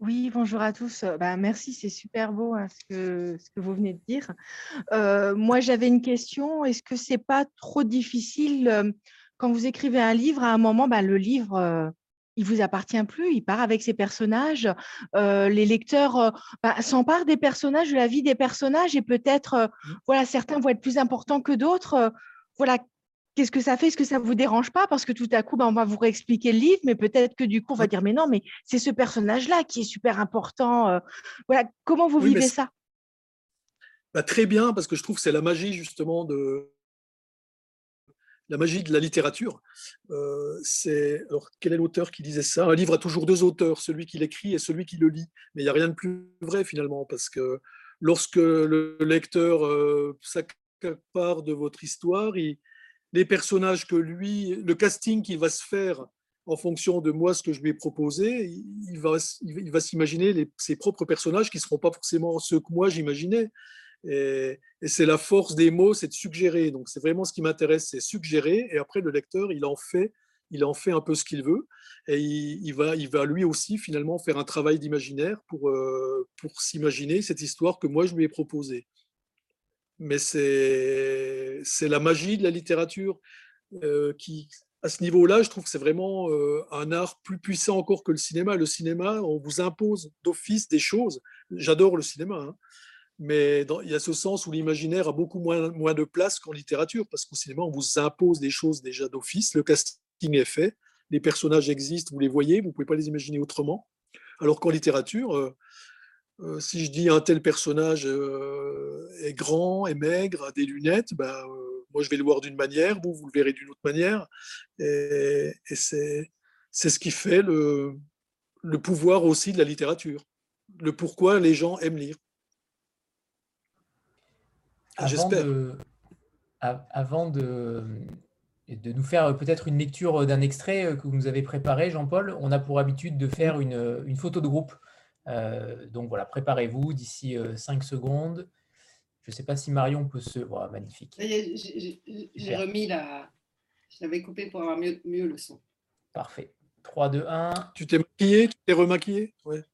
Oui, bonjour à tous. Bah, merci, c'est super beau hein, ce, que, ce, que, vous venez de dire. Euh, moi, j'avais une question. Est-ce que c'est pas trop difficile euh, quand vous écrivez un livre, à un moment, bah, le livre, euh, il vous appartient plus, il part avec ses personnages. les lecteurs bah, s'emparent des personnages, de la vie des personnages, et peut-être, mmh. voilà, certains vont être plus importants que d'autres. voilà, qu'est-ce que ça fait? Est-ce que ça ne vous dérange pas? Parce que tout à coup, ben, on va vous réexpliquer le livre, mais peut-être que du coup, on va dire, mais non, mais c'est ce personnage-là qui est super important. Euh. voilà, comment vous vivez ça? Bah, Très bien, parce que je trouve que c'est la magie justement de la magie de la littérature. Euh, c'est alors quel est l'auteur qui disait ça? Un livre a toujours deux auteurs, celui qui l'écrit et celui qui le lit. Mais il n'y a rien de plus vrai finalement, parce que lorsque le lecteur euh, s'accapare de votre histoire, il, les personnages que lui, le casting qu'il va se faire en fonction de moi, ce que je lui ai proposé, il va, il va s'imaginer ses propres personnages qui ne seront pas forcément ceux que moi j'imaginais. Et, c'est la force des mots, c'est de suggérer. Donc c'est vraiment ce qui m'intéresse, c'est suggérer. Et après, le lecteur, il en fait, il en fait un peu ce qu'il veut. Et il, va, il va lui aussi finalement faire un travail d'imaginaire pour, euh, pour s'imaginer cette histoire que moi je lui ai proposée mais c'est la magie de la littérature euh, qui, à ce niveau-là, je trouve que c'est vraiment euh, un art plus puissant encore que le cinéma. Le cinéma, on vous impose d'office des choses. J'adore le cinéma, hein. mais il y a ce sens où l'imaginaire a beaucoup moins, moins de place qu'en littérature, parce qu'au cinéma, on vous impose des choses déjà d'office. Le casting est fait, les personnages existent, vous les voyez, vous ne pouvez pas les imaginer autrement. Alors qu'en littérature, euh, euh, si je dis un tel personnage euh, est grand, est maigre, a des lunettes, ben, euh, moi je vais le voir d'une manière, vous, vous le verrez d'une autre manière. Et, c'est, ce qui fait le, le, pouvoir aussi de la littérature, le pourquoi les gens aiment lire. J'espère. avant de, de nous faire peut-être une lecture d'un extrait que vous nous avez préparé, Jean-Paul, on a pour habitude de faire une, une photo de groupe. Euh, donc voilà, préparez-vous d'ici 5 euh, secondes. Je ne sais pas si Marion peut se. voir magnifique. J'ai remis la. Je l'avais coupé pour avoir mieux, le son. Parfait. 3, 2, 1. Tu t'es maquillé Tu t'es remaquillé ouais.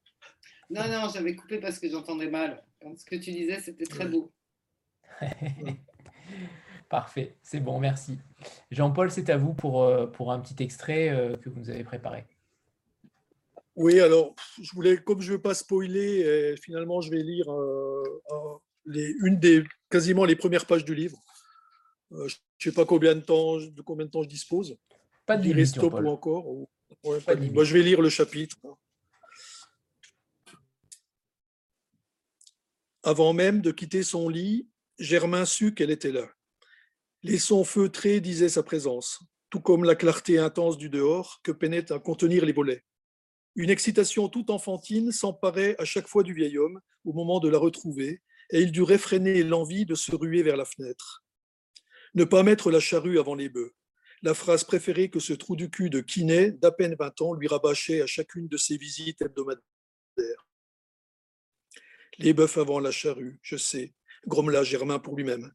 Non, non, j'avais coupé parce que j'entendais mal. ce que tu disais, c'était très beau. Parfait, c'est bon, merci. Jean-Paul, c'est à vous pour, euh, pour un petit extrait que vous nous avez préparé. Oui, alors, je voulais, comme je ne veux pas spoiler, finalement, je vais lire euh, les, une des quasiment les premières pages du livre. Euh, je ne sais pas combien de temps, de combien de temps je dispose. Pas de limite, stop ou encore. Moi, je vais lire le chapitre. Avant même de quitter son lit, Germain sut qu'elle était là. Les sons feutrés disaient sa présence, tout comme la clarté intense du dehors que peinaient à contenir les volets. Une excitation toute enfantine s'emparait à chaque fois du vieil homme au moment de la retrouver, et il dut réfréner l'envie de se ruer vers la fenêtre. Ne pas mettre la charrue avant les bœufs. La phrase préférée que ce trou du cul de Quinet, d'à peine 20 ans, lui rabâchait à chacune de ses visites hebdomadaires. Les bœufs avant la charrue, je sais, grommela Germain pour lui-même.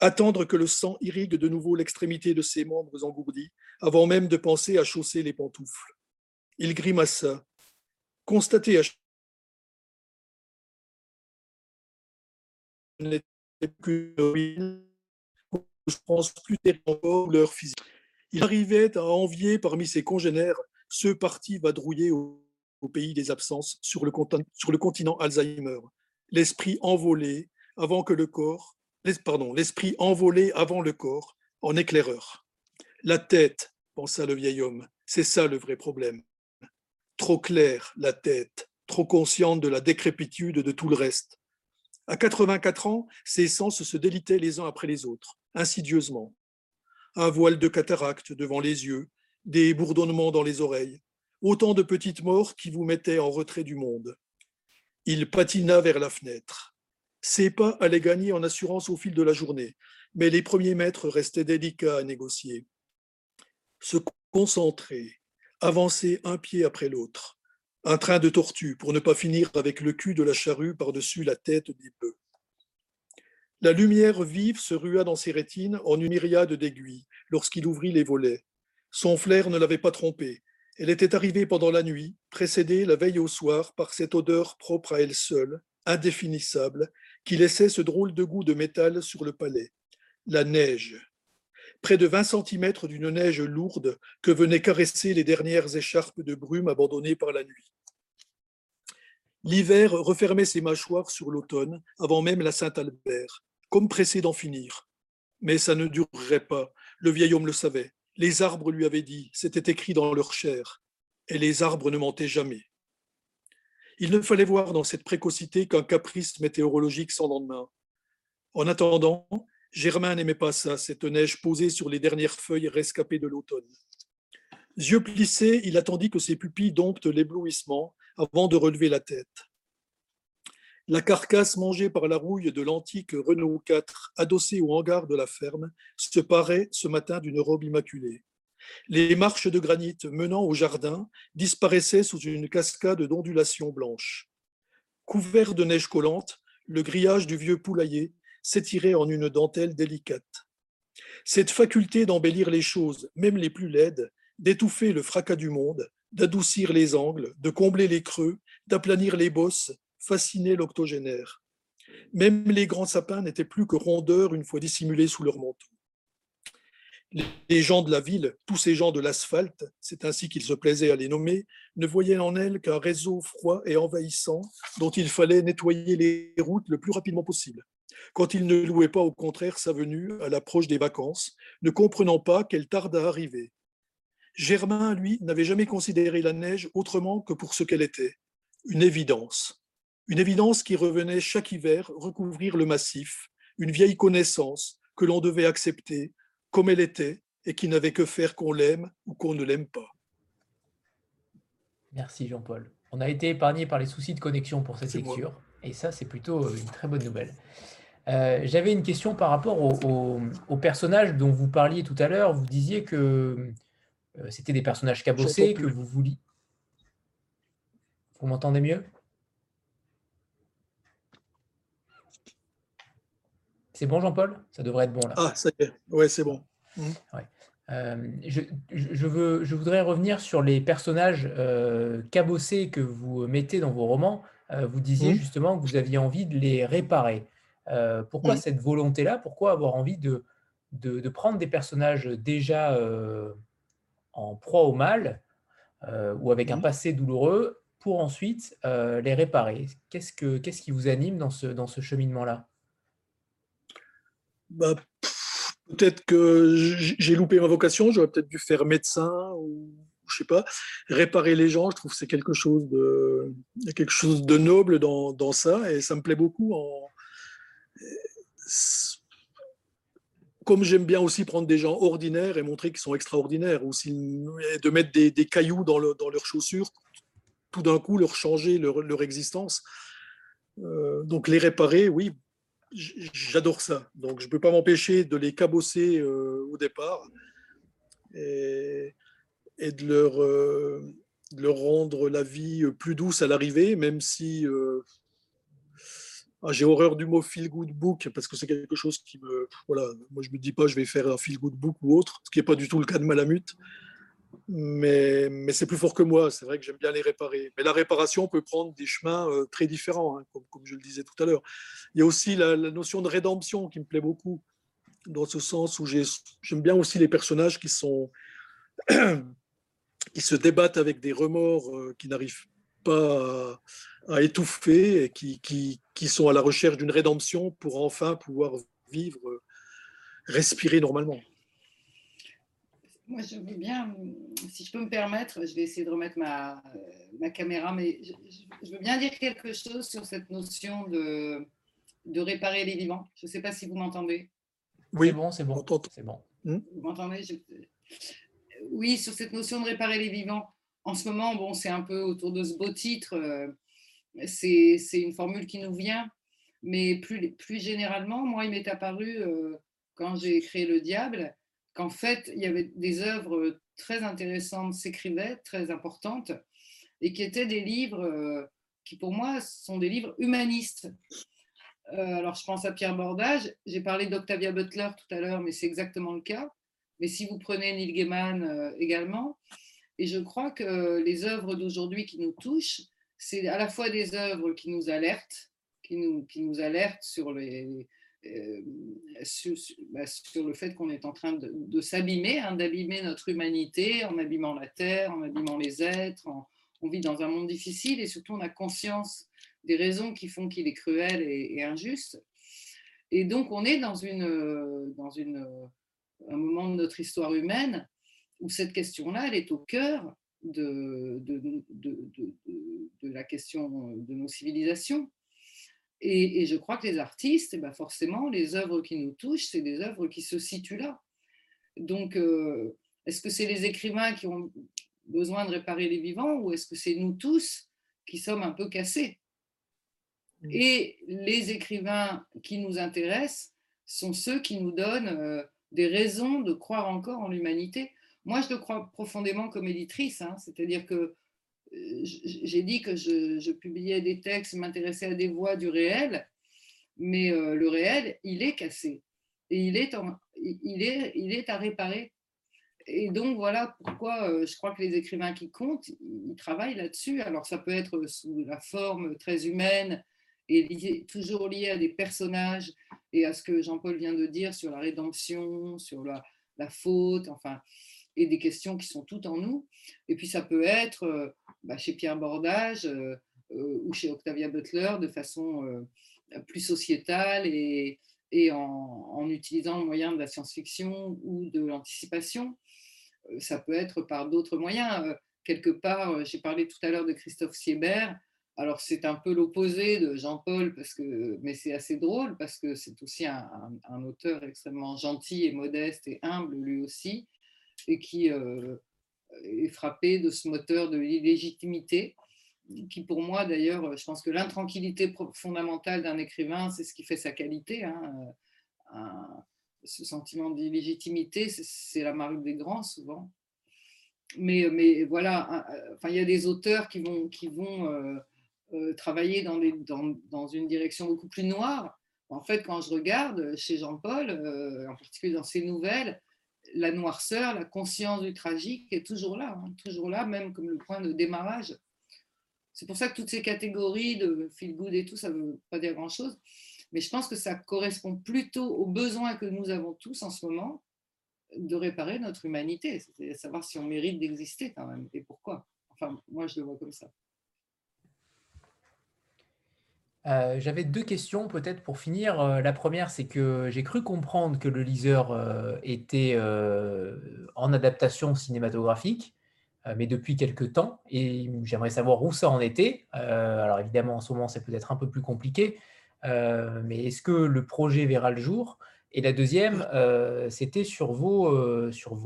Attendre que le sang irrigue de nouveau l'extrémité de ses membres engourdis, avant même de penser à chausser les pantoufles. Il grimaça. Constaté à n'était plus physique. Il arrivait à envier parmi ses congénères ceux partis vadrouiller au, pays des absences sur le, sur le continent Alzheimer. L'esprit envolé avant que le corps, pardon, l'esprit envolé avant le corps en éclaireur. La tête, pensa le vieil homme, c'est ça le vrai problème. Trop claire la tête, trop consciente de la décrépitude de tout le reste. À 84 ans, ses sens se délitaient les uns après les autres, insidieusement. Un voile de cataracte devant les yeux, des bourdonnements dans les oreilles, autant de petites morts qui vous mettaient en retrait du monde. Il patina vers la fenêtre. Ses pas allaient gagner en assurance au fil de la journée, mais les premiers mètres restaient délicats à négocier. Se concentrer, avancer un pied après l'autre, un train de tortue pour ne pas finir avec le cul de la charrue par-dessus la tête des bœufs. La lumière vive se rua dans ses rétines en une myriade d'aiguilles lorsqu'il ouvrit les volets. Son flair ne l'avait pas trompé. Elle était arrivée pendant la nuit, précédée la veille au soir par cette odeur propre à elle seule, indéfinissable, qui laissait ce drôle de goût de métal sur le palais. La neige. Près de 20 cm d'une neige lourde que venaient caresser les dernières écharpes de brume abandonnées par la nuit. L'hiver refermait ses mâchoires sur l'automne, avant même la Saint-Albert, comme pressé d'en finir. Mais ça ne durerait pas, le vieil homme le savait. Les arbres lui avaient dit, c'était écrit dans leur chair, et les arbres ne mentaient jamais. Il ne fallait voir dans cette précocité qu'un caprice météorologique sans lendemain. En attendant, Germain n'aimait pas ça, cette neige posée sur les dernières feuilles rescapées de l'automne. Yeux plissés, il attendit que ses pupilles domptent l'éblouissement avant de relever la tête. La carcasse mangée par la rouille de l'antique Renault 4, adossée au hangar de la ferme, se parait ce matin d'une robe immaculée. Les marches de granit menant au jardin disparaissaient sous une cascade d'ondulations blanches. Couvert de neige collante, le grillage du vieux poulailler s'étirait en une dentelle délicate. Cette faculté d'embellir les choses, même les plus laides, d'étouffer le fracas du monde, d'adoucir les angles, de combler les creux, d'aplanir les bosses, fascinait l'octogénaire. Même les grands sapins n'étaient plus que rondeurs une fois dissimulés sous leur manteau. Les gens de la ville, tous ces gens de l'asphalte, c'est ainsi qu'il se plaisait à les nommer, ne voyaient en elle qu'un réseau froid et envahissant dont il fallait nettoyer les routes le plus rapidement possible. Quand ils ne louaient pas au contraire sa venue à l'approche des vacances, ne comprenant pas qu'elle tarde à arriver. Germain, lui, n'avait jamais considéré la neige autrement que pour ce qu'elle était, une évidence. Une évidence qui revenait chaque hiver recouvrir le massif, une vieille connaissance que l'on devait accepter comme elle était et qui n'avait que faire qu'on l'aime ou qu'on ne l'aime pas. Merci Jean-Paul. On a été épargné par les soucis de connexion pour cette lecture et ça c'est plutôt une très bonne nouvelle. Euh, j'avais une question par rapport au, personnage dont vous parliez tout à l'heure. Vous disiez que euh, c'était des personnages cabossés, que vous vouliez. Vous m'entendez mieux? C'est bon, Jean-Paul? Ça devrait être bon là. Ah, ça y est. Ouais, c'est bon. Mmh. Euh, je, veux, je voudrais revenir sur les personnages euh, cabossés que vous mettez dans vos romans. Euh, vous disiez mmh. justement que vous aviez envie de les réparer. Pourquoi mmh. cette volonté-là? Pourquoi avoir envie de, de, prendre des personnages déjà en proie au mal ou avec un passé douloureux pour ensuite les réparer? Qu'est-ce qu'est-ce qui vous anime dans ce, dans ce cheminement-là? Bah, peut-être que j'ai loupé ma vocation, j'aurais peut-être dû faire médecin ou je sais pas, réparer les gens, je trouve que c'est quelque chose de quelque chose de noble dans, dans, ça et ça me plaît beaucoup en comme j'aime bien aussi prendre des gens ordinaires et montrer qu'ils sont extraordinaires, ou de mettre des, cailloux dans, le, dans, leurs chaussures, tout d'un coup leur changer leur, existence. Euh, donc les réparer, oui, j'adore ça. Donc, je ne peux pas m'empêcher de les cabosser euh, au départ et, de, leur, euh, rendre la vie plus douce à l'arrivée, même si euh, ah, j'ai horreur du mot feel good book parce que c'est quelque chose qui me. Voilà, moi, je ne me dis pas je vais faire un feel good book ou autre, ce qui n'est pas du tout le cas de Malamute mais, mais c'est plus fort que moi. C'est vrai que j'aime bien les réparer. Mais la réparation peut prendre des chemins euh, très différents, hein, comme, comme, je le disais tout à l'heure. Il y a aussi la, notion de rédemption qui me plaît beaucoup. dans ce sens où j'aime bien aussi les personnages qui sont qui se débattent avec des remords qui n'arrivent pas à, étouffer et qui, qui, qui, sont à la recherche d'une rédemption pour enfin pouvoir vivre, respirer normalement. Moi, je veux bien, si je peux me permettre, je vais essayer de remettre ma, ma caméra, mais je, veux bien dire quelque chose sur cette notion de, de réparer les vivants. Je ne sais pas si vous m'entendez. Oui, bon, c'est bon. C'est bon. Hmm? Vous m'entendez? Oui, sur cette notion de réparer les vivants. En ce moment, bon, c'est un peu autour de ce beau titre. Euh, c'est une formule qui nous vient. Mais plus, plus généralement, moi, il m'est apparu, euh, quand j'ai créé Le Diable, qu'en fait, il y avait des œuvres très intéressantes s'écrivaient, très importantes, et qui étaient des livres euh, qui, pour moi, sont des livres humanistes. Euh, alors, je pense à Pierre Bordage. J'ai parlé d'Octavia Butler tout à l'heure, mais c'est exactement le cas. Mais si vous prenez Neil Gaiman également, et je crois que les œuvres d'aujourd'hui qui nous touchent, c'est à la fois des œuvres qui nous alertent, qui nous, qui nous alertent sur euh, bah, sur, le fait qu'on est en train de, s'abîmer, hein, d'abîmer notre humanité en abîmant la terre, en abîmant les êtres. on vit dans un monde difficile et surtout on a conscience des raisons qui font qu'il est cruel et, injuste. Et donc on est dans, une, dans une, un moment de notre histoire humaine où cette question-là, elle est au cœur de, de, de, de, la question de nos civilisations. Et, je crois que les artistes, eh ben forcément, les œuvres qui nous touchent, c'est des œuvres qui se situent là. Donc, euh, est-ce que c'est les écrivains qui ont besoin de réparer les vivants ou est-ce que c'est nous tous qui sommes un peu cassés? Mmh. Et les écrivains qui nous intéressent sont ceux qui nous donnent euh, des raisons de croire encore en l'humanité. Moi, je le crois profondément comme éditrice, hein, c'est-à-dire que j'ai dit que je, publiais des textes, m'intéressais à des voix du réel, mais euh, le réel, il est cassé et il est, à réparer. Et donc voilà pourquoi euh, je crois que les écrivains qui comptent, ils travaillent là-dessus. Alors ça peut être sous la forme très humaine et toujours lié à des personnages et à ce que Jean-Paul vient de dire sur la rédemption, sur la faute, enfin, et des questions qui sont toutes en nous. Et puis ça peut être euh, bah, chez Pierre Bordage euh, euh, ou chez Octavia Butler de façon plus sociétale et, et en, utilisant le moyen de la science-fiction ou de l'anticipation. Ça peut être par d'autres moyens. Quelque part, j'ai parlé tout à l'heure de Christophe Siebert. Alors c'est un peu l'opposé de Jean-Paul, parce que, mais c'est assez drôle parce que c'est aussi un, un, auteur extrêmement gentil et modeste et humble lui aussi, et qui euh, est frappé de ce moteur de l'illégitimité, qui pour moi d'ailleurs, je pense que l'intranquillité fondamentale d'un écrivain, c'est ce qui fait sa qualité. Hein, ce sentiment d'illégitimité, c'est la marque des grands souvent. Mais, mais voilà, enfin, il y a des auteurs qui vont, qui vont euh, euh, travailler dans, dans, dans, une direction beaucoup plus noire. En fait, quand je regarde chez Jean-Paul, en particulier dans ses nouvelles, la noirceur, la conscience du tragique est toujours là, hein, toujours là, même comme le point de démarrage. C'est pour ça que toutes ces catégories de feel good et tout, ça ne veut pas dire grand-chose. Mais je pense que ça correspond plutôt aux besoins que nous avons tous en ce moment de réparer notre humanité, c'est savoir si on mérite d'exister quand même et pourquoi. Enfin, moi, je le vois comme ça. Euh, j'avais deux questions peut-être pour finir. Euh, la première, c'est que j'ai cru comprendre que le liseur euh, était en adaptation cinématographique, mais depuis quelques temps, et j'aimerais savoir où ça en était. alors évidemment, en ce moment, c'est peut-être un peu plus compliqué, mais est-ce que le projet verra le jour? Et la deuxième, c'était sur vos, sur,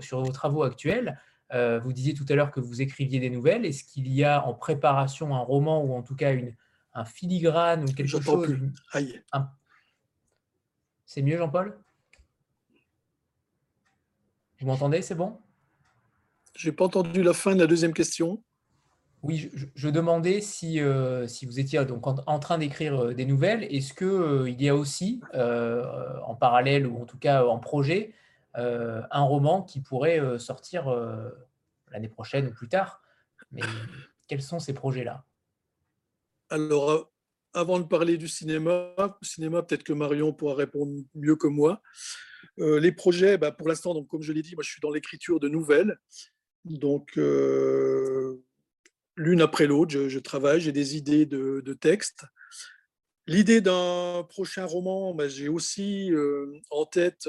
sur vos travaux actuels. vous disiez tout à l'heure que vous écriviez des nouvelles. Est-ce qu'il y a en préparation un roman ou en tout cas une un filigrane ou quelque chose. Plus. Aïe. C'est mieux, Jean-Paul? Vous m'entendez C'est bon? Je n'ai pas entendu la fin de la deuxième question. Oui, je, demandais si, euh, si vous étiez donc en, train d'écrire euh, des nouvelles. Est-ce qu'il euh, il y a aussi, en parallèle ou en tout cas en projet, un roman qui pourrait sortir l'année prochaine ou plus tard? Mais quels sont ces projets-là? Alors, avant de parler du cinéma, peut-être que Marion pourra répondre mieux que moi. Euh, les projets, bah, pour l'instant, comme je l'ai dit, je suis dans l'écriture de nouvelles. Donc euh, l'une après l'autre, je, travaille, j'ai des idées de, de textes. L'idée d'un prochain roman, bah, j'ai aussi en tête.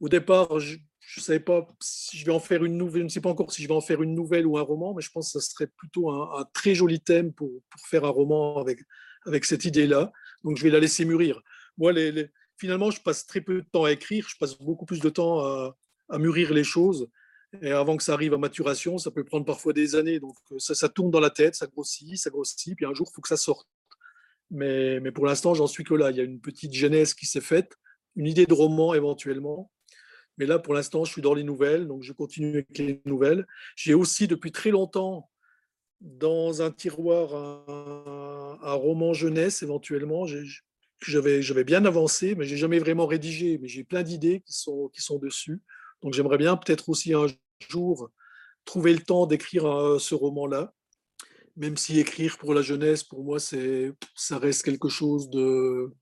au départ, je, ne savais pas si je vais en faire une nouvelle, je ne sais pas encore si je vais en faire une nouvelle ou un roman, mais je pense que ce serait plutôt un, très joli thème pour, pour, faire un roman avec, avec cette idée-là. Donc je vais la laisser mûrir. Moi, finalement, je passe très peu de temps à écrire, je passe beaucoup plus de temps à, à, mûrir les choses. Et avant que ça arrive à maturation, ça peut prendre parfois des années. Donc ça, ça tourne dans la tête, ça grossit, ça grossit, puis un jour, il faut que ça sorte. Mais, mais pour l'instant, j'en suis que là. Il y a une petite genèse qui s'est faite, une idée de roman éventuellement mais là, pour l'instant, je suis dans les nouvelles, donc je continue avec les nouvelles. J'ai aussi, depuis très longtemps, dans un tiroir, un, roman jeunesse, éventuellement. J'avais bien avancé, mais j'ai jamais vraiment rédigé. Mais j'ai plein d'idées qui sont, qui sont dessus. Donc j'aimerais bien peut-être aussi un jour trouver le temps d'écrire euh, ce roman-là. Même si écrire pour la jeunesse, pour moi, ça reste quelque chose de,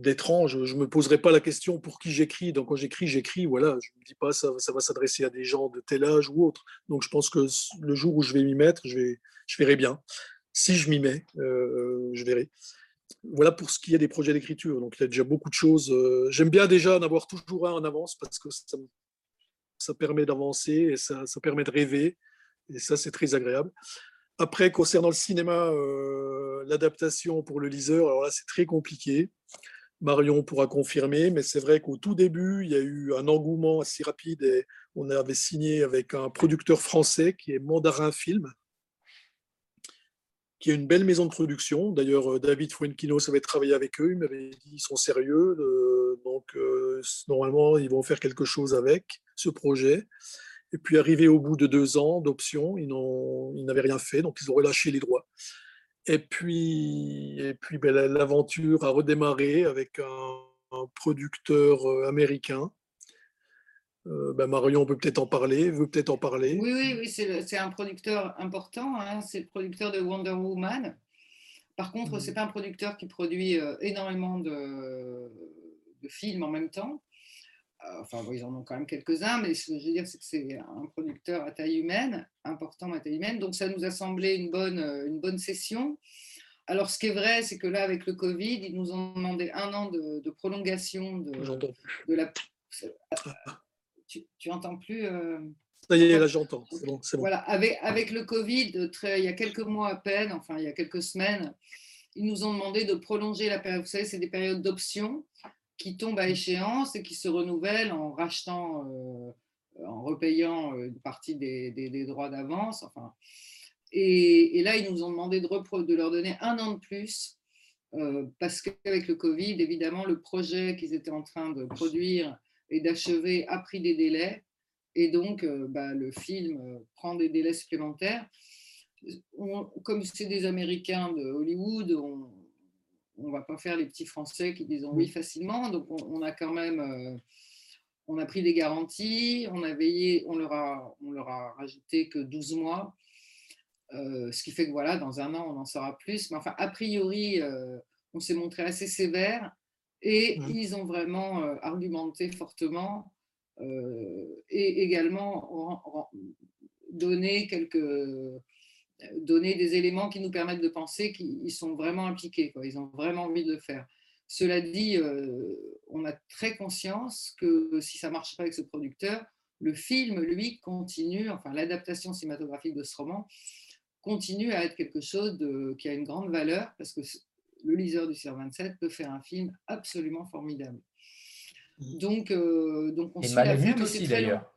d'étrange. Je ne me poserai pas la question pour qui j'écris. Donc, quand j'écris, j'écris. Voilà, je ne me dis pas ça, ça va s'adresser à des gens de tel âge ou autre. Donc, je pense que le jour où je vais m'y mettre, je, vais, je verrai bien. Si je m'y mets, euh, je verrai. Voilà pour ce qui est des projets d'écriture. Donc, il y a déjà beaucoup de choses. Euh, j'aime bien déjà en avoir toujours un en avance parce que ça, permet d'avancer et ça, ça, permet de rêver. Et ça, c'est très agréable. Après, concernant le cinéma, euh, l'adaptation pour le liseur, alors là, c'est très compliqué. Marion pourra confirmer, mais c'est vrai qu'au tout début, il y a eu un engouement assez rapide et on avait signé avec un producteur français qui est Mandarin Film, qui est une belle maison de production. D'ailleurs, euh, David Fuenquinos avait travaillé avec eux, il m'avait dit qu'ils sont sérieux, euh, donc euh, normalement, ils vont faire quelque chose avec ce projet. Et puis, arrivé au bout de deux ans d'option, ils n'avaient rien fait, donc ils ont relâché les droits. Et puis, et puis ben, l'aventure a redémarré avec un, producteur euh, américain. Euh, ben Marion peut peut-être en parler, veut peut-être en parler. Oui, oui, oui c'est un producteur important. Hein, c'est le producteur de Wonder Woman. Par contre, mmh. ce n'est pas un producteur qui produit euh, énormément de, de films en même temps. Euh, enfin, ils en ont quand même quelques-uns, mais ce que je veux dire, c'est que c'est un producteur à taille humaine, important à taille humaine. Donc, ça nous a semblé une bonne, euh, une bonne session. Alors, ce qui est vrai, c'est que là, avec le Covid, ils nous ont demandé un an de, prolongation de, de, la. Tu, tu entends plus euh, Ça y est, là, j'entends. Bon, Voilà, avec, avec le Covid, très, il y a quelques mois à peine, enfin, il y a quelques semaines, ils nous ont demandé de prolonger la période. Vous savez, c'est des périodes d'option qui tombent à échéance et qui se renouvellent en rachetant, euh, en repayant euh, une partie des, droits d'avance. Enfin, et, là, ils nous ont demandé de, leur donner un an de plus euh, parce qu'avec le Covid, évidemment, le projet qu'ils étaient en train de produire et d'achever a pris des délais. Et donc, bah, le film prend des délais supplémentaires. comme c'est des Américains de Hollywood, on va pas faire les petits Français qui disent oui facilement. Donc, on, a quand même, euh, on a pris des garanties, on a veillé, on leur a, on leur a rajouté que 12 mois. Euh, ce qui fait que voilà, dans un an, on en saura plus. Mais enfin, a priori, euh, on s'est montré assez sévère et ils ont vraiment argumenté fortement et également donné quelques donner des éléments qui nous permettent de penser qu'ils sont vraiment impliqués, quoi. ils ont vraiment envie de le faire. Cela dit, euh, on a très conscience que si ça ne marche pas avec ce producteur, le film, lui, continue, enfin l'adaptation cinématographique de ce roman, continue à être quelque chose de, qui a une grande valeur, parce que le liseur du CR27 peut faire un film absolument formidable. Mmh. Donc, euh, donc on Et Malamute aussi, d'ailleurs.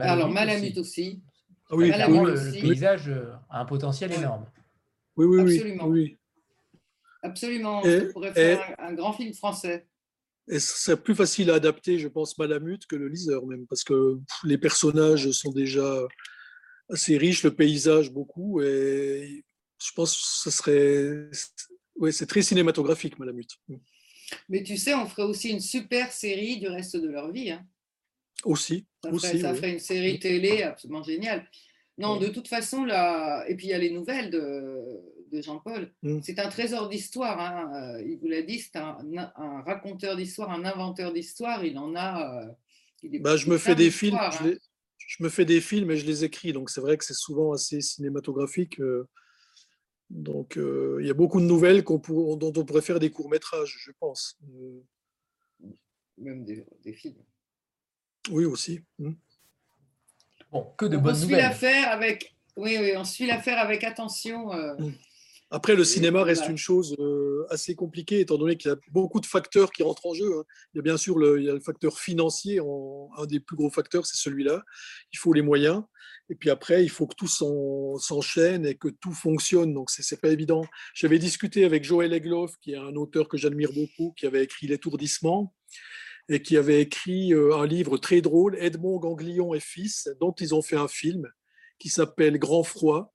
Alors, Malamute aussi. Ah oui, le, paysage euh, a un potentiel énorme. Oui, oui, Absolument. oui. Absolument. on pourrait faire un, grand film français. Et c'est plus facile à adapter, je pense, Malamute que le liseur même, parce que les personnages sont déjà assez riches, le paysage beaucoup, et je pense que ce serait... Oui, c'est très cinématographique, Malamute. Mais tu sais, on ferait aussi une super série du reste de leur vie. Hein. Aussi. Ça, aussi, ferait, une série télé absolument géniale. Non, de toute façon, là, et puis il y a les nouvelles de, Jean-Paul. Mm. C'est un trésor d'histoire. Hein. Euh, il vous l'a dit, c'est un, raconteur d'histoire, un inventeur d'histoire. Il en a. Euh, bah, je me fais des films. Hein. Je, me fais des films et je les écris. Donc c'est vrai que c'est souvent assez cinématographique. donc il y a beaucoup de nouvelles dont on pourrait faire des courts métrages, je pense. Même des, films. Oui aussi. Mm. Bon, que de bonnes nouvelles. l'affaire avec oui, oui, on suit l'affaire avec attention. Euh. Mm. Après, le cinéma reste une chose euh, assez compliquée, étant donné qu'il y a beaucoup de facteurs qui rentrent en jeu. Hein. Il y a bien sûr le, il y a le facteur financier, un des plus gros facteurs, c'est celui-là. Il faut les moyens. Et puis après, il faut que tout s'enchaîne et que tout fonctionne. Donc, ce n'est pas évident. J'avais discuté avec Joël Egloff, qui est un auteur que j'admire beaucoup, qui avait écrit L'étourdissement et qui avait écrit euh, un livre très drôle, Edmond Ganglion et fils, dont ils ont fait un film qui s'appelle Grand Froid.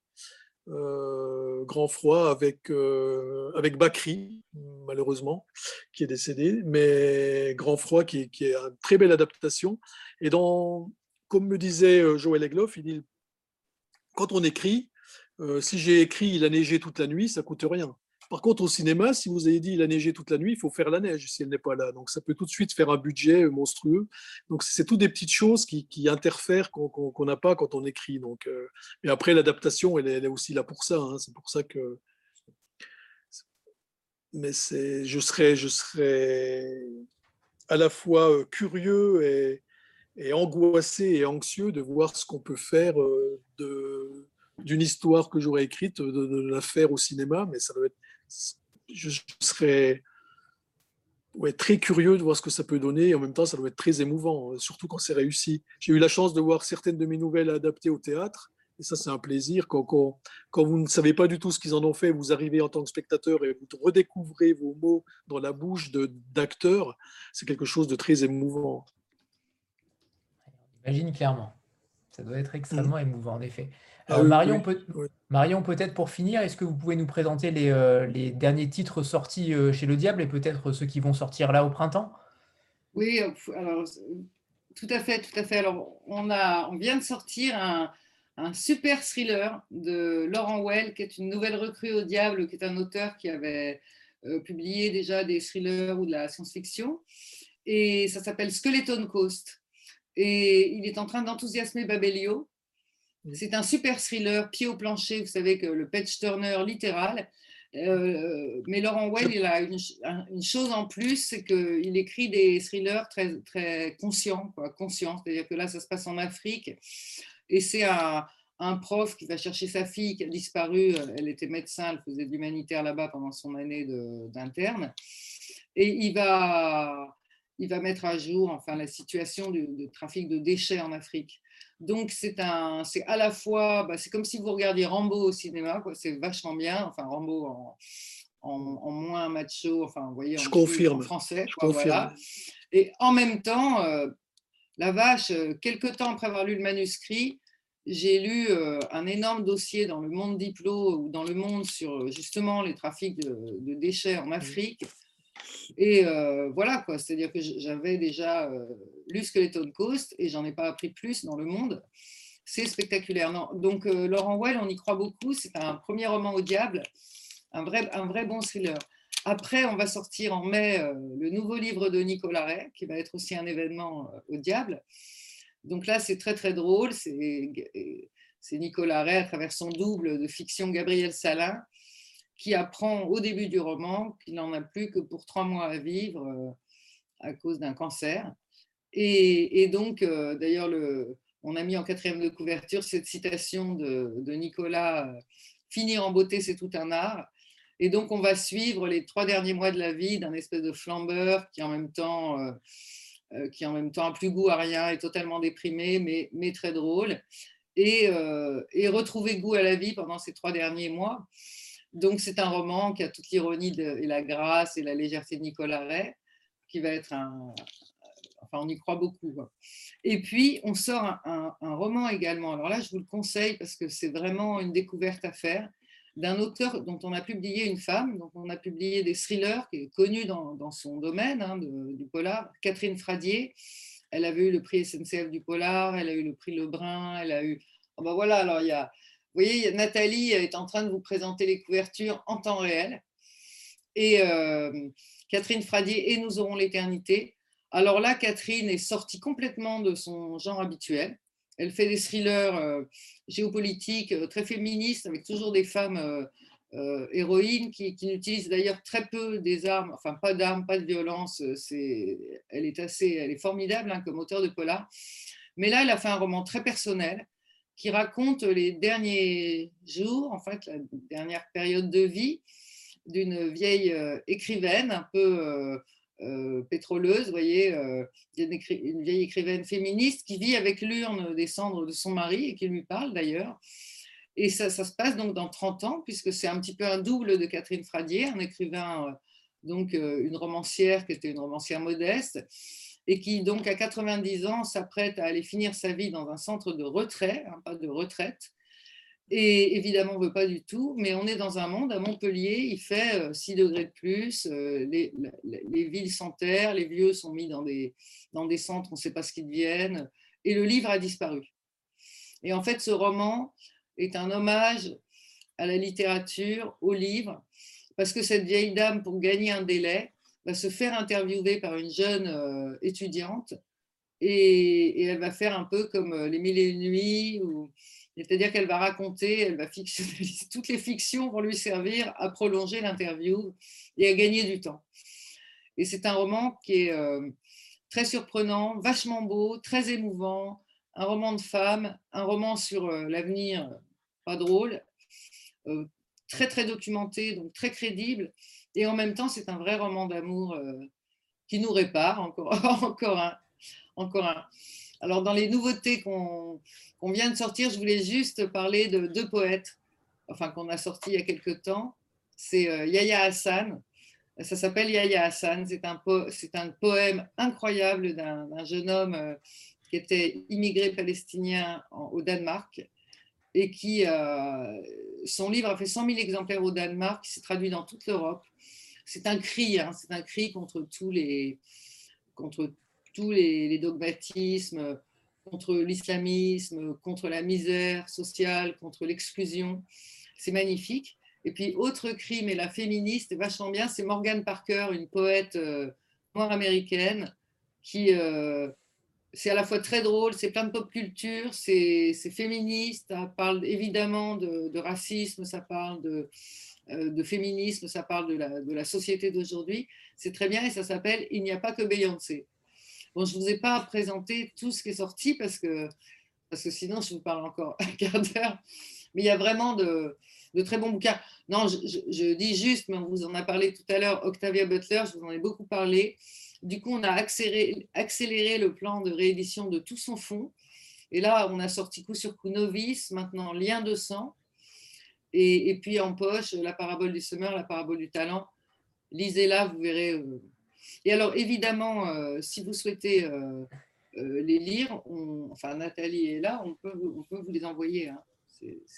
Euh, Grand Froid avec, euh, avec Bakri, malheureusement, qui est décédé, mais Grand Froid qui, est une très belle adaptation. Et dans, comme me disait Joël Egloff, il dit quand on écrit, si j'ai écrit Il a neigé toute la nuit, ça coûte rien. Par contre, au cinéma, si vous avez dit il a neigé toute la nuit, il faut faire la neige si elle n'est pas là. Donc, ça peut tout de suite faire un budget monstrueux. Donc, c'est toutes des petites choses qui, interfèrent qu'on n'a pas quand on écrit. Donc, euh, après, l'adaptation, elle, est aussi là pour ça. Hein. C'est pour ça que. Mais je serais, je serais à la fois euh, curieux et, angoissé et anxieux de voir ce qu'on peut faire euh, de d'une histoire que j'aurais écrite, de, de, la faire au cinéma, mais ça doit être je, serais ouais, très curieux de voir ce que ça peut donner et en même temps ça doit être très émouvant, euh, surtout quand c'est réussi. J'ai eu la chance de voir certaines de mes nouvelles adaptées au théâtre et ça c'est un plaisir. Quand, quand, quand, vous ne savez pas du tout ce qu'ils en ont fait, vous arrivez en tant que spectateur et vous redécouvrez vos mots dans la bouche d'acteurs, c'est quelque chose de très émouvant. J'imagine clairement. Ça doit être extrêmement mmh. émouvant en effet. Ah euh, Marion, peut, Marion, peut-être pour finir, est-ce que vous pouvez nous présenter les, euh, derniers titres sortis euh, chez Le Diable et peut-être ceux qui vont sortir là au printemps? Oui, alors tout à fait, tout à fait. Alors on, a, on vient de sortir un, super thriller de Laurent Well, qui est une nouvelle recrue au Diable, qui est un auteur qui avait publié déjà des thrillers ou de la science-fiction. Et ça s'appelle Skeleton Coast. Et il est en train d'enthousiasmer Babelio c'est un super thriller, pied au plancher, vous savez que le patch turner littéral. Euh, mais Laurent Well, il a une, chose en plus, c'est qu'il écrit des thrillers très, très conscients, quoi, conscients. C'est-à-dire que là, ça se passe en Afrique et c'est un, un, prof qui va chercher sa fille qui a disparu. Elle était médecin, elle faisait de l'humanitaire là-bas pendant son année d'interne. Et il va, il va mettre à jour enfin, la situation du, trafic de déchets en Afrique. Donc c'est un, c'est à la fois, bah, c'est comme si vous regardiez Rambo au cinéma, quoi. C'est vachement bien. Enfin Rambo en, en, moins macho, enfin vous voyez, en, Je confirme. français. Je confirme. Et en même temps, euh, la vache, euh, quelques temps après avoir lu le manuscrit, j'ai lu euh, un énorme dossier dans le Monde Diplo ou dans le Monde sur justement les trafics de, de déchets en mmh. Et euh, voilà, quoi. C'est-à-dire que j'avais déjà euh, lu Skeleton Coast et j'en ai pas appris plus dans le monde. C'est spectaculaire. Non. Donc, euh, Laurent Well, on y croit beaucoup. C'est un premier roman au diable, un vrai, un vrai bon thriller. Après, on va sortir en mai le nouveau livre de Nicolas Ray, qui va être aussi un événement au diable. Donc là, c'est très, très drôle. C'est Nicolas Ray, à travers son double de fiction Gabriel Salin, qui apprend au début du roman qu'il n'en a plus que pour trois mois à vivre euh, à cause d'un cancer. Et, donc, euh, d'ailleurs, on a mis en quatrième de couverture cette citation de, Nicolas euh, Finir en beauté, c'est tout un art. Et donc, on va suivre les trois derniers mois de la vie d'un espèce de flambeur qui, en même temps, qui en même temps a plus goût à rien, est totalement déprimé, mais, mais très drôle. Et, et retrouver goût à la vie pendant ces trois derniers mois. Donc, c'est un roman qui a toute l'ironie et la grâce et la légèreté de Nicolas Ray, qui va être un. Enfin, on y croit beaucoup. Et puis, on sort un, roman également. Alors là, je vous le conseille parce que c'est vraiment une découverte à faire d'un auteur dont on a publié une femme, dont on a publié des thrillers, qui est connue dans, son domaine hein, du polar, Catherine Fradier. Elle avait eu le prix SNCF du polar, elle a eu le prix Lebrun, elle a eu. Oh ben voilà, alors il y a voyez, Nathalie est en train de vous présenter les couvertures en temps réel. Et Catherine Fradier et Nous aurons l'éternité. Alors là, Catherine est sortie complètement de son genre habituel. Elle fait des thrillers géopolitiques très féministes avec toujours des femmes euh, héroïne qui, n'utilise d'ailleurs très peu des armes, enfin pas d'armes, pas de violence. Euh, elle est assez, elle est formidable hein, comme auteur de polar. Mais là, elle a fait un roman très personnel qui raconte les derniers jours, en fait, la dernière période de vie d'une vieille euh, écrivaine un peu pétroleuse, vous voyez, une vieille écrivaine féministe qui vit avec l'urne des cendres de son mari et qui lui parle d'ailleurs. Et ça, se passe donc dans 30 ans, puisque c'est un petit peu un double de Catherine Fradier, un écrivain, euh, donc euh, une romancière qui était une romancière modeste, et qui donc à 90 ans s'apprête à aller finir sa vie dans un centre de retrait, hein, pas de retraite. Et évidemment, on ne veut pas du tout, mais on est dans un monde, à Montpellier, il fait 6 euh, degrés de plus, les, les villes s'enterrent, les vieux sont mis dans des, dans des centres, on ne sait pas ce qu'ils deviennent, et le livre a disparu. Et en fait, ce roman, est un hommage à la littérature, au livre, parce que cette vieille dame, pour gagner un délai, va se faire interviewer par une jeune euh, étudiante et, elle va faire un peu comme euh, Les Mille et Une Nuits, c'est-à-dire qu'elle va raconter, elle va fictionnaliser, toutes les fictions vont lui servir à prolonger l'interview et à gagner du temps. Et c'est un roman qui est euh, très surprenant, vachement beau, très émouvant, un roman de femme, un roman sur l'avenir, pas drôle, très très documenté, donc très crédible, et en même temps c'est un vrai roman d'amour qui nous répare, encore, encore, un, encore. Alors dans les nouveautés qu'on vient de sortir, je voulais juste parler de deux poètes, enfin qu'on a sortis il y a quelque temps, c'est Yahya Hassan, ça s'appelle Yahya Hassan, c'est un, un, poème incroyable d'un jeune homme qui était immigré palestinien au Danemark et qui, euh, son livre a fait 100 000 exemplaires au Danemark, qui s'est traduit dans toute l'Europe. C'est un cri, hein, c'est un cri contre tous les, contre tous les, dogmatismes, contre l'islamisme, contre la misère sociale, contre l'exclusion. C'est magnifique. Et puis, autre cri, mais la féministe, vachement bien, c'est Morgan Parker, une poète euh, noire américaine qui, euh, c'est à la fois très drôle, c'est plein de pop culture, c'est féministe, ça parle évidemment de, racisme, ça parle de, euh, de, féminisme, ça parle de la, de la société d'aujourd'hui. C'est très bien et ça s'appelle Il n'y a pas que Beyoncé. Bon, je ne vous ai pas présenté tout ce qui est sorti parce que, parce que sinon je vous parle encore un quart d'heure. Mais il y a vraiment de, de très bons bouquins. Non, je, je, dis juste, mais on vous en a parlé tout à l'heure, Octavia Butler, je vous en ai beaucoup parlé. Du coup, on a accéléré, le plan de réédition de tout son fonds. Et là, on a sorti coup sur coup Novice, maintenant Lien de sang. Et, puis en poche, la parabole du semeur, la parabole du talent. Lisez-la, vous verrez. Euh. Et alors, évidemment, euh, si vous souhaitez euh, les lire, enfin Nathalie est là, on peut, vous les envoyer, hein,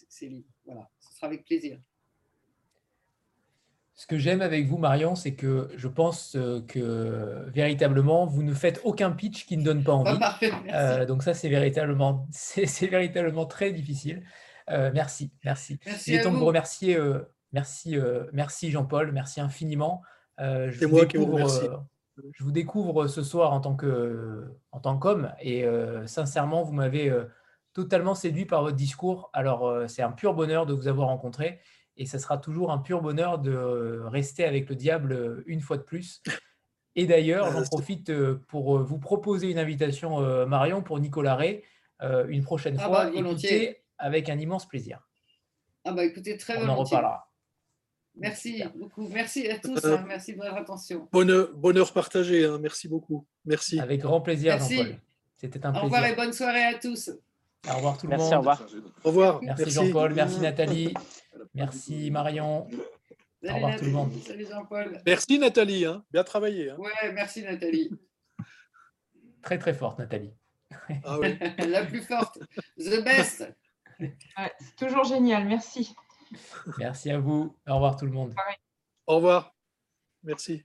ces livres. Voilà, ce sera avec plaisir. Ce que j'aime avec vous, Marion, c'est que je pense euh, que véritablement, vous ne faites aucun pitch qui ne donne pas envie. Euh, donc ça, c'est véritablement, c'est véritablement très difficile. Euh, merci, merci. merci Il est temps de vous remercier. merci, merci Jean-Paul, merci infiniment. c'est moi qui vous remercie. je vous découvre ce soir en tant que, en tant qu'homme et sincèrement, vous m'avez totalement séduit par votre discours. Alors, c'est un pur bonheur de vous avoir rencontré et ça sera toujours un pur bonheur de rester avec le diable euh, une fois de plus. Et d'ailleurs, j'en profite euh, pour euh, vous proposer une invitation, Marion, pour Nicolas Ray, une prochaine ah fois. Bah, écoutez, avec un immense plaisir. Ah bah écoutez, très On en reparlera. Merci beaucoup. Merci à tous. Hein. Merci de votre attention. Bonheur, bonheur partagé. Hein. Merci beaucoup. Merci. Avec grand plaisir, Jean-Paul. C'était un plaisir. Au revoir et bonne soirée à tous. Au revoir tout le Merci, monde. Au revoir. Au revoir. Merci, Jean-Paul. Merci Nathalie. Merci Marion. Au revoir tout le monde. Salut Jean-Paul. Merci Nathalie, hein. bien travaillé. Hein. Ouais, merci Nathalie. Très très forte Nathalie. Ah oui. La plus forte, the best. c'est toujours génial, merci. Merci à vous. Au revoir tout le monde. Au revoir. Merci.